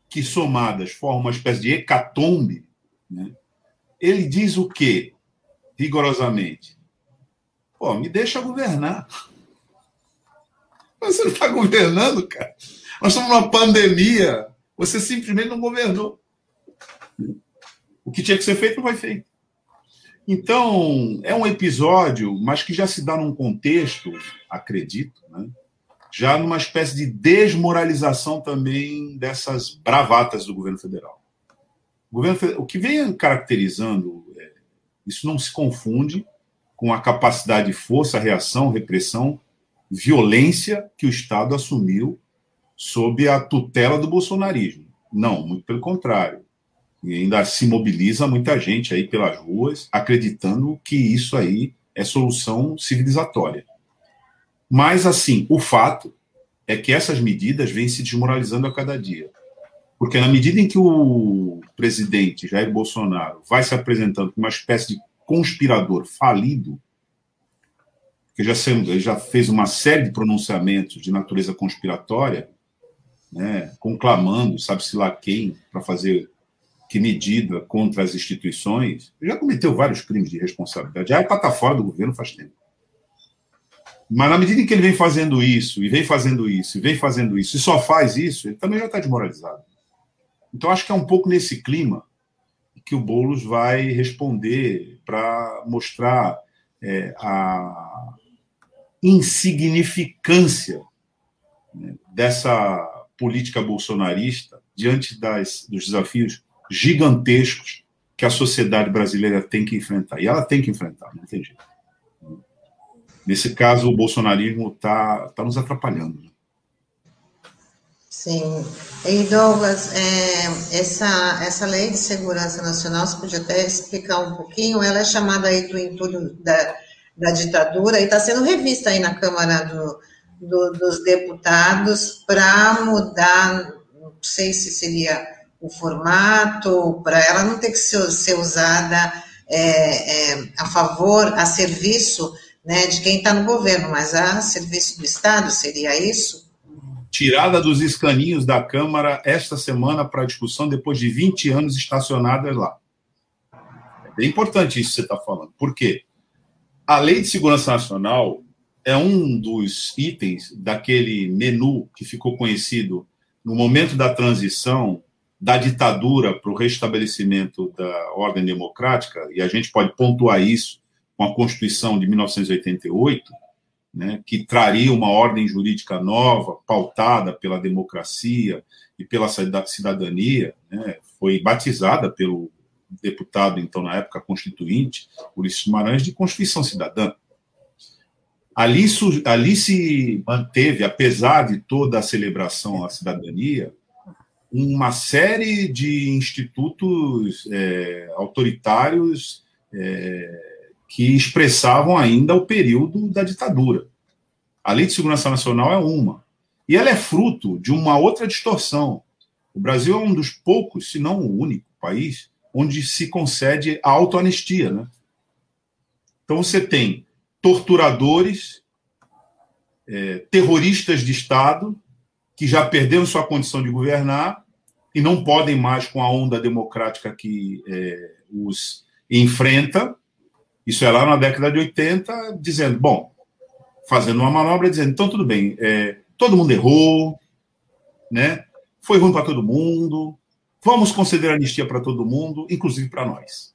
que somadas formam uma espécie de hecatombe, né, ele diz o quê, rigorosamente? Pô, me deixa governar. Você não está governando, cara. Nós estamos numa pandemia. Você simplesmente não governou. O que tinha que ser feito não foi feito. Então, é um episódio, mas que já se dá num contexto, acredito, né, já numa espécie de desmoralização também dessas bravatas do governo federal. O, governo, o que vem caracterizando, é, isso não se confunde com a capacidade de força, reação, repressão, violência que o Estado assumiu sob a tutela do bolsonarismo. Não, muito pelo contrário. E ainda se mobiliza muita gente aí pelas ruas acreditando que isso aí é solução civilizatória. Mas, assim, o fato é que essas medidas vêm se desmoralizando a cada dia. Porque, na medida em que o presidente Jair Bolsonaro vai se apresentando como uma espécie de conspirador falido, que já, já fez uma série de pronunciamentos de natureza conspiratória, né, conclamando, sabe-se lá quem, para fazer que medida contra as instituições, já cometeu vários crimes de responsabilidade. Já para estar fora do governo faz tempo. Mas na medida em que ele vem fazendo isso, e vem fazendo isso, e vem fazendo isso, e só faz isso, ele também já está desmoralizado. Então, acho que é um pouco nesse clima que o Boulos vai responder para mostrar é, a insignificância né, dessa política bolsonarista diante das, dos desafios gigantescos que a sociedade brasileira tem que enfrentar. E ela tem que enfrentar, não tem jeito. Nesse caso, o bolsonarismo está tá nos atrapalhando. Né? Sim. E Douglas, é, essa, essa lei de segurança nacional, você podia até explicar um pouquinho, ela é chamada aí do entulho da, da ditadura e está sendo revista aí na Câmara do, do, dos Deputados para mudar, não sei se seria o formato, para ela não ter que ser, ser usada é, é, a favor, a serviço né, de quem está no governo, mas a serviço do Estado, seria isso? Tirada dos escaninhos da Câmara esta semana para discussão, depois de 20 anos estacionadas lá. É bem importante isso que você está falando. Por quê? A Lei de Segurança Nacional é um dos itens daquele menu que ficou conhecido no momento da transição da ditadura para o restabelecimento da ordem democrática, e a gente pode pontuar isso com a Constituição de 1988, né, que traria uma ordem jurídica nova, pautada pela democracia e pela cidadania, né, foi batizada pelo deputado, então, na época constituinte, Ulisses Guimarães, de Constituição Cidadã. Ali, ali se manteve, apesar de toda a celebração à cidadania, uma série de institutos é, autoritários é, que expressavam ainda o período da ditadura. A Lei de Segurança Nacional é uma. E ela é fruto de uma outra distorção. O Brasil é um dos poucos, se não o único país, onde se concede a autoanistia. Né? Então você tem torturadores, é, terroristas de Estado, que já perderam sua condição de governar e não podem mais com a onda democrática que é, os enfrenta, isso é lá na década de 80, dizendo, bom, fazendo uma manobra, dizendo, então tudo bem, é, todo mundo errou, né? Foi ruim para todo mundo, vamos conceder anistia para todo mundo, inclusive para nós.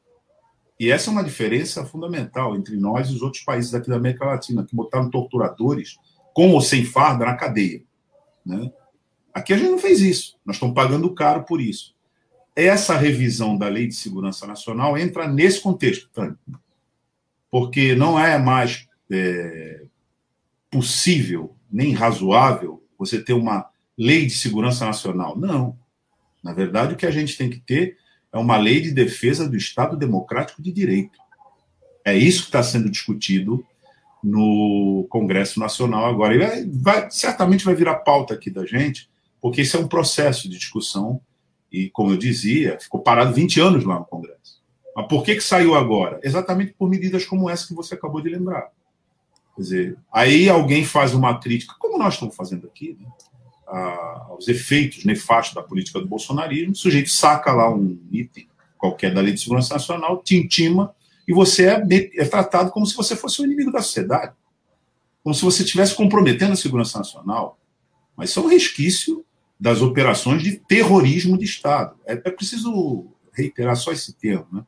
E essa é uma diferença fundamental entre nós e os outros países daqui da América Latina, que botaram torturadores, com ou sem farda, na cadeia. Né? Aqui a gente não fez isso, nós estamos pagando caro por isso. Essa revisão da Lei de Segurança Nacional entra nesse contexto, porque não é mais é, possível nem razoável você ter uma lei de segurança nacional. Não. Na verdade, o que a gente tem que ter é uma lei de defesa do Estado Democrático de Direito. É isso que está sendo discutido no Congresso Nacional agora. E vai, vai, certamente vai virar pauta aqui da gente, porque esse é um processo de discussão. E, como eu dizia, ficou parado 20 anos lá no Congresso. Mas por que, que saiu agora? Exatamente por medidas como essa que você acabou de lembrar. Quer dizer, aí alguém faz uma crítica, como nós estamos fazendo aqui, né, aos efeitos nefastos da política do bolsonarismo, o sujeito saca lá um item qualquer da Lei de Segurança Nacional, te intima, e você é, é tratado como se você fosse o um inimigo da sociedade. Como se você estivesse comprometendo a segurança nacional. Mas isso é um resquício das operações de terrorismo de Estado. É, é preciso reiterar só esse termo, né?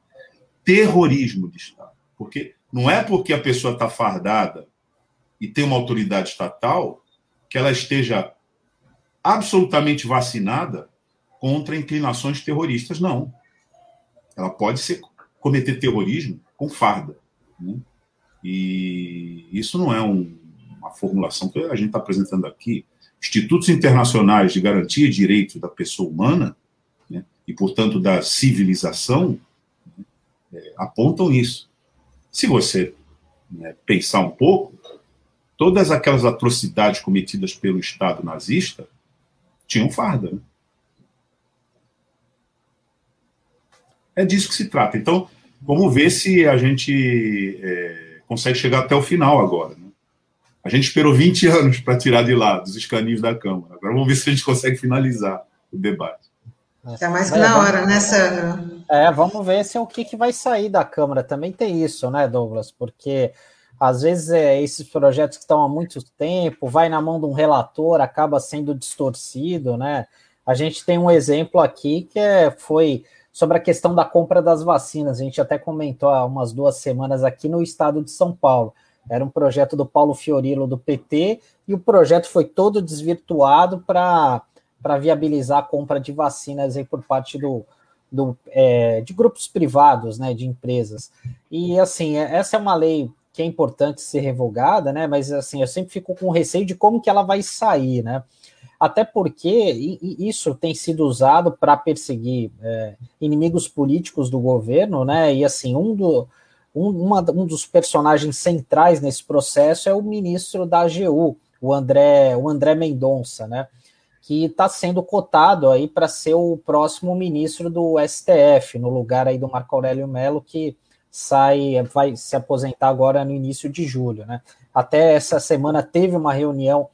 terrorismo de Estado. Porque não é porque a pessoa está fardada e tem uma autoridade estatal que ela esteja absolutamente vacinada contra inclinações terroristas, não. Ela pode ser, cometer terrorismo com farda. Né? E isso não é um, uma formulação que a gente está apresentando aqui. Institutos internacionais de garantia de direitos da pessoa humana né, e, portanto, da civilização é, apontam isso. Se você né, pensar um pouco, todas aquelas atrocidades cometidas pelo Estado nazista tinham farda. Né? É disso que se trata. Então, vamos ver se a gente é, consegue chegar até o final agora. Né? A gente esperou 20 anos para tirar de lá dos escaninhos da Câmara. Agora vamos ver se a gente consegue finalizar o debate. Está mais que é, na hora, né, Sandro? É, vamos ver se é o que, que vai sair da Câmara. Também tem isso, né, Douglas? Porque às vezes é, esses projetos que estão há muito tempo, vai na mão de um relator, acaba sendo distorcido, né? A gente tem um exemplo aqui que é, foi sobre a questão da compra das vacinas. A gente até comentou há umas duas semanas aqui no estado de São Paulo. Era um projeto do Paulo Fiorilo do PT e o projeto foi todo desvirtuado para viabilizar a compra de vacinas aí por parte do, do, é, de grupos privados, né, de empresas. E assim, é, essa é uma lei que é importante ser revogada, né? Mas assim, eu sempre fico com receio de como que ela vai sair, né? Até porque isso tem sido usado para perseguir é, inimigos políticos do governo, né? E assim, um, do, um, uma, um dos personagens centrais nesse processo é o ministro da AGU, o André, o André Mendonça, né? que está sendo cotado aí para ser o próximo ministro do STF, no lugar aí do Marco Aurélio Mello, que sai, vai se aposentar agora no início de julho, né? Até essa semana teve uma reunião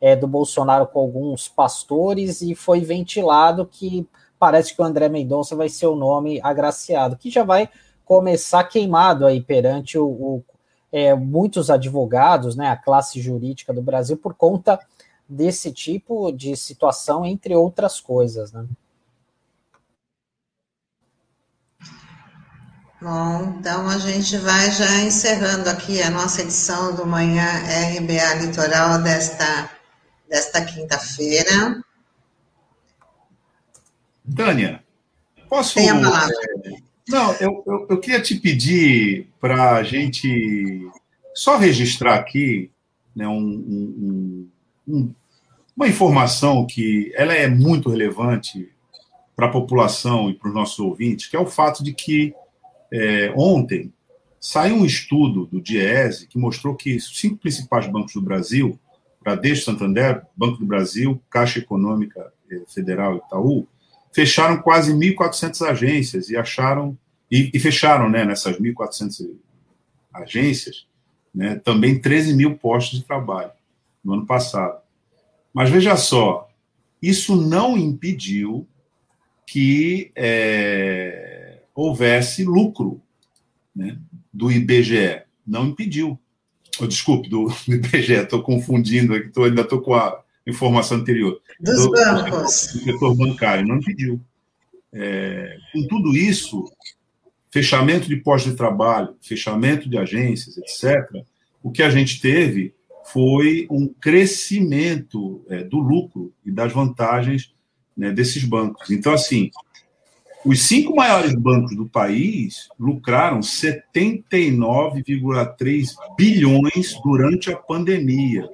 é, do Bolsonaro com alguns pastores e foi ventilado que parece que o André Mendonça vai ser o nome agraciado, que já vai começar queimado aí perante o, o é, muitos advogados, né, a classe jurídica do Brasil, por conta desse tipo de situação, entre outras coisas, né? Bom, então a gente vai já encerrando aqui a nossa edição do Manhã RBA Litoral desta, desta quinta-feira. Tânia, posso. Tem a palavra. Não, eu, eu, eu queria te pedir para a gente só registrar aqui né, um, um, um, uma informação que ela é muito relevante para a população e para os nossos ouvintes, que é o fato de que é, ontem saiu um estudo do Diese que mostrou que os cinco principais bancos do Brasil, Bradesco, Santander, Banco do Brasil, Caixa Econômica eh, Federal Itaú, fecharam quase 1.400 agências e acharam e, e fecharam, né, nessas 1.400 agências, né, também 13 mil postos de trabalho no ano passado. Mas veja só, isso não impediu que é, houvesse lucro né, do IBGE. Não impediu. Oh, desculpe, do, do IBGE, estou confundindo aqui, tô, ainda estou com a informação anterior. Dos do, bancos. Do setor bancário, não impediu. É, com tudo isso, fechamento de postos de trabalho, fechamento de agências, etc., o que a gente teve foi um crescimento é, do lucro e das vantagens né, desses bancos. Então, assim, os cinco maiores bancos do país lucraram 79,3 bilhões durante a pandemia,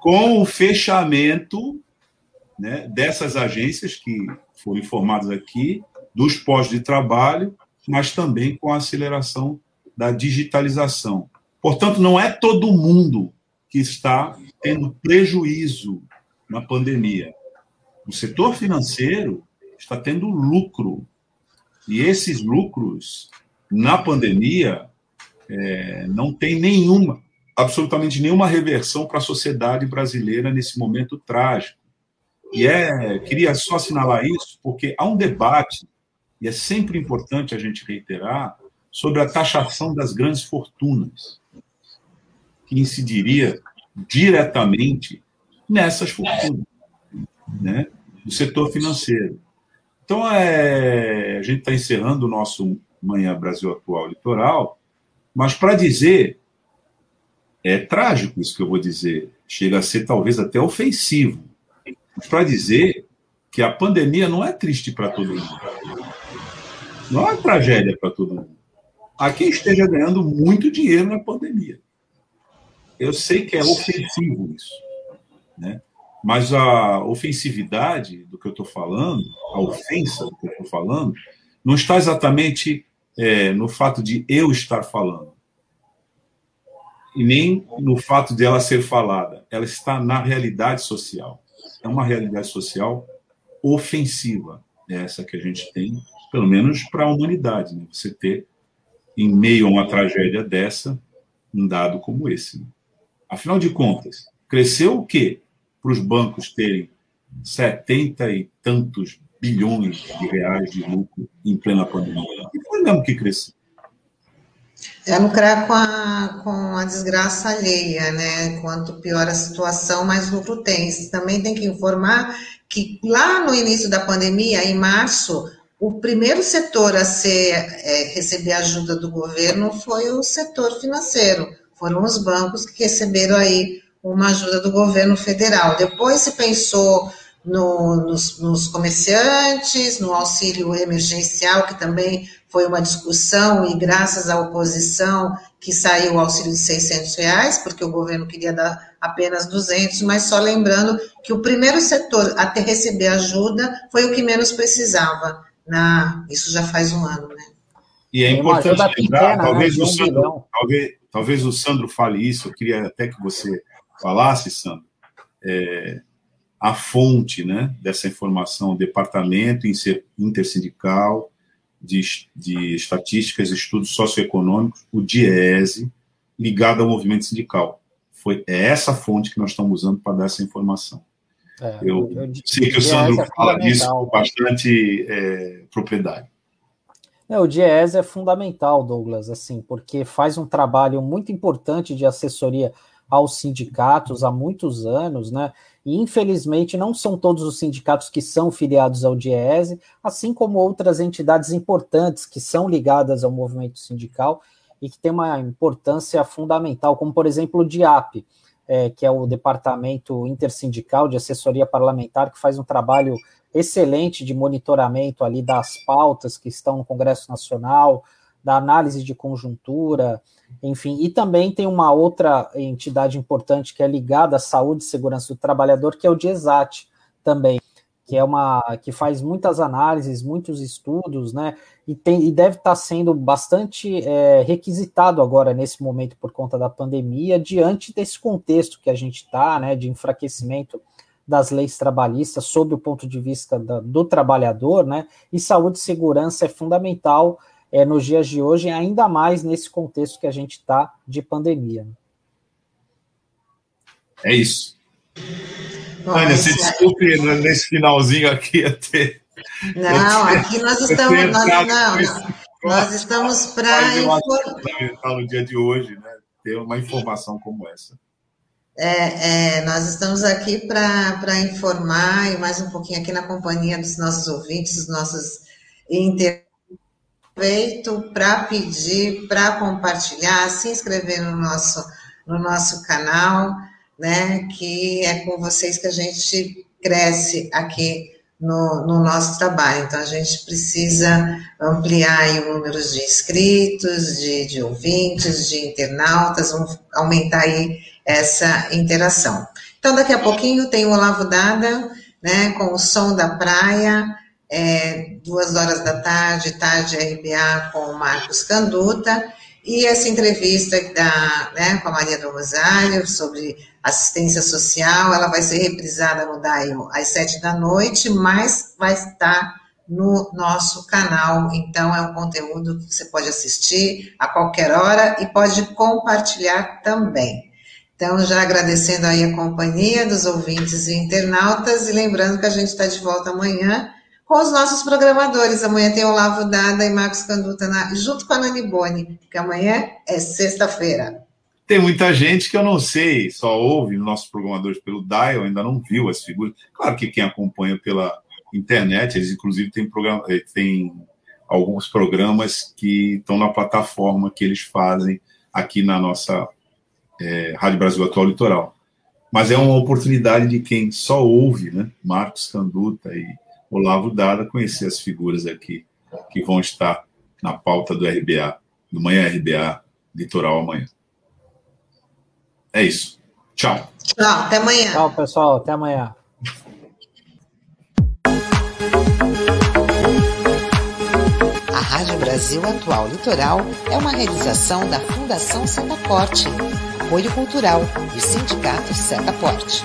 com o fechamento né, dessas agências que foram informadas aqui, dos postos de trabalho, mas também com a aceleração da digitalização. Portanto, não é todo mundo que está tendo prejuízo na pandemia. O setor financeiro está tendo lucro. E esses lucros, na pandemia, é, não tem nenhuma, absolutamente nenhuma reversão para a sociedade brasileira nesse momento trágico. E é, queria só assinalar isso, porque há um debate, e é sempre importante a gente reiterar, sobre a taxação das grandes fortunas, que incidiria diretamente nessas fortunas né, do setor financeiro. Então, é, a gente está encerrando o nosso Manhã Brasil Atual Litoral, mas para dizer, é trágico isso que eu vou dizer, chega a ser talvez até ofensivo, para dizer que a pandemia não é triste para todo mundo. Não é tragédia para todo mundo. Há quem esteja ganhando muito dinheiro na pandemia. Eu sei que é ofensivo isso. Né? Mas a ofensividade do que eu estou falando, a ofensa do que eu estou falando, não está exatamente é, no fato de eu estar falando, e nem no fato de ela ser falada. Ela está na realidade social. É uma realidade social ofensiva, é essa que a gente tem, pelo menos para a humanidade. Né? Você ter, em meio a uma tragédia dessa, um dado como esse. Né? Afinal de contas, cresceu o quê? Para os bancos terem setenta e tantos bilhões de reais de lucro em plena pandemia. E foi mesmo que cresceu. É lucrar com a, com a desgraça alheia, né? Quanto pior a situação, mais lucro tem. Também tem que informar que lá no início da pandemia, em março, o primeiro setor a ser, é, receber ajuda do governo foi o setor financeiro. Foram os bancos que receberam aí uma ajuda do governo federal. Depois se pensou no, nos, nos, comerciantes, no auxílio emergencial, que também foi uma discussão, e graças à oposição que saiu o auxílio de 600 reais, porque o governo queria dar apenas 200, mas só lembrando que o primeiro setor a ter receber ajuda foi o que menos precisava. Na, isso já faz um ano, né? E é importante lembrar, pequena, né, talvez, né? o Sandro, talvez, talvez o Sandro fale isso, eu queria até que você falasse, Sandro, é, a fonte né, dessa informação, o Departamento Intersindical de, de Estatísticas e Estudos Socioeconômicos, o DIESE, ligado ao movimento sindical. Foi é essa fonte que nós estamos usando para dar essa informação. É, eu, eu, sei que o Sandro é fala disso com bastante é, propriedade. É, o DIES é fundamental, Douglas, assim, porque faz um trabalho muito importante de assessoria aos sindicatos há muitos anos, né? E infelizmente não são todos os sindicatos que são filiados ao DIEESE, assim como outras entidades importantes que são ligadas ao movimento sindical e que tem uma importância fundamental, como por exemplo o DIAP, é, que é o Departamento Intersindical de Assessoria Parlamentar, que faz um trabalho excelente de monitoramento ali das pautas que estão no Congresso Nacional, da análise de conjuntura, enfim, e também tem uma outra entidade importante que é ligada à saúde e segurança do trabalhador, que é o DIESAT também, que é uma que faz muitas análises, muitos estudos, né? E, tem, e deve estar sendo bastante é, requisitado agora nesse momento por conta da pandemia, diante desse contexto que a gente está, né? De enfraquecimento das leis trabalhistas sob o ponto de vista da, do trabalhador, né? E saúde e segurança é fundamental é, nos dias de hoje, ainda mais nesse contexto que a gente está de pandemia. É isso. Olha, se desculpe nesse finalzinho aqui até. Não, aqui nós estamos. Nós, não, não, nós estamos para informar. no dia de hoje, né? Ter uma informação como essa. É, é, nós estamos aqui para informar e mais um pouquinho aqui na companhia dos nossos ouvintes, dos nossos inter feito para pedir, para compartilhar, se inscrever no nosso, no nosso canal, né? Que é com vocês que a gente cresce aqui no, no, nosso trabalho. Então, a gente precisa ampliar o número de inscritos, de, de ouvintes, de internautas, vamos aumentar aí essa interação. Então, daqui a pouquinho tem o Olavo Dada, né, com o som da praia, é, duas horas da tarde, tarde RBA com o Marcos Canduta, e essa entrevista da, né, com a Maria do Rosário sobre assistência social, ela vai ser reprisada no DAIO às sete da noite, mas vai estar no nosso canal, então é um conteúdo que você pode assistir a qualquer hora e pode compartilhar também. Então, já agradecendo aí a companhia dos ouvintes e internautas, e lembrando que a gente está de volta amanhã com os nossos programadores. Amanhã tem Olavo Dada e Marcos Canduta na, junto com a Nani Boni, que amanhã é sexta-feira. Tem muita gente que eu não sei, só ouve nossos programadores pelo Dial, ainda não viu as figuras. Claro que quem acompanha pela internet, eles inclusive têm, programa, eh, alguns programas que estão na plataforma que eles fazem aqui na nossa é, Rádio Brasil Atual Litoral. Mas é uma oportunidade de quem só ouve, né? Marcos Canduta e Olavo Dada, conhecer as figuras aqui que vão estar na pauta do RBA, do Manhã RBA Litoral amanhã. É isso. Tchau. Tchau, até amanhã. Tchau, pessoal, até amanhã. A Rádio Brasil Atual Litoral é uma realização da Fundação Setaporte, apoio cultural do Sindicato Setaporte.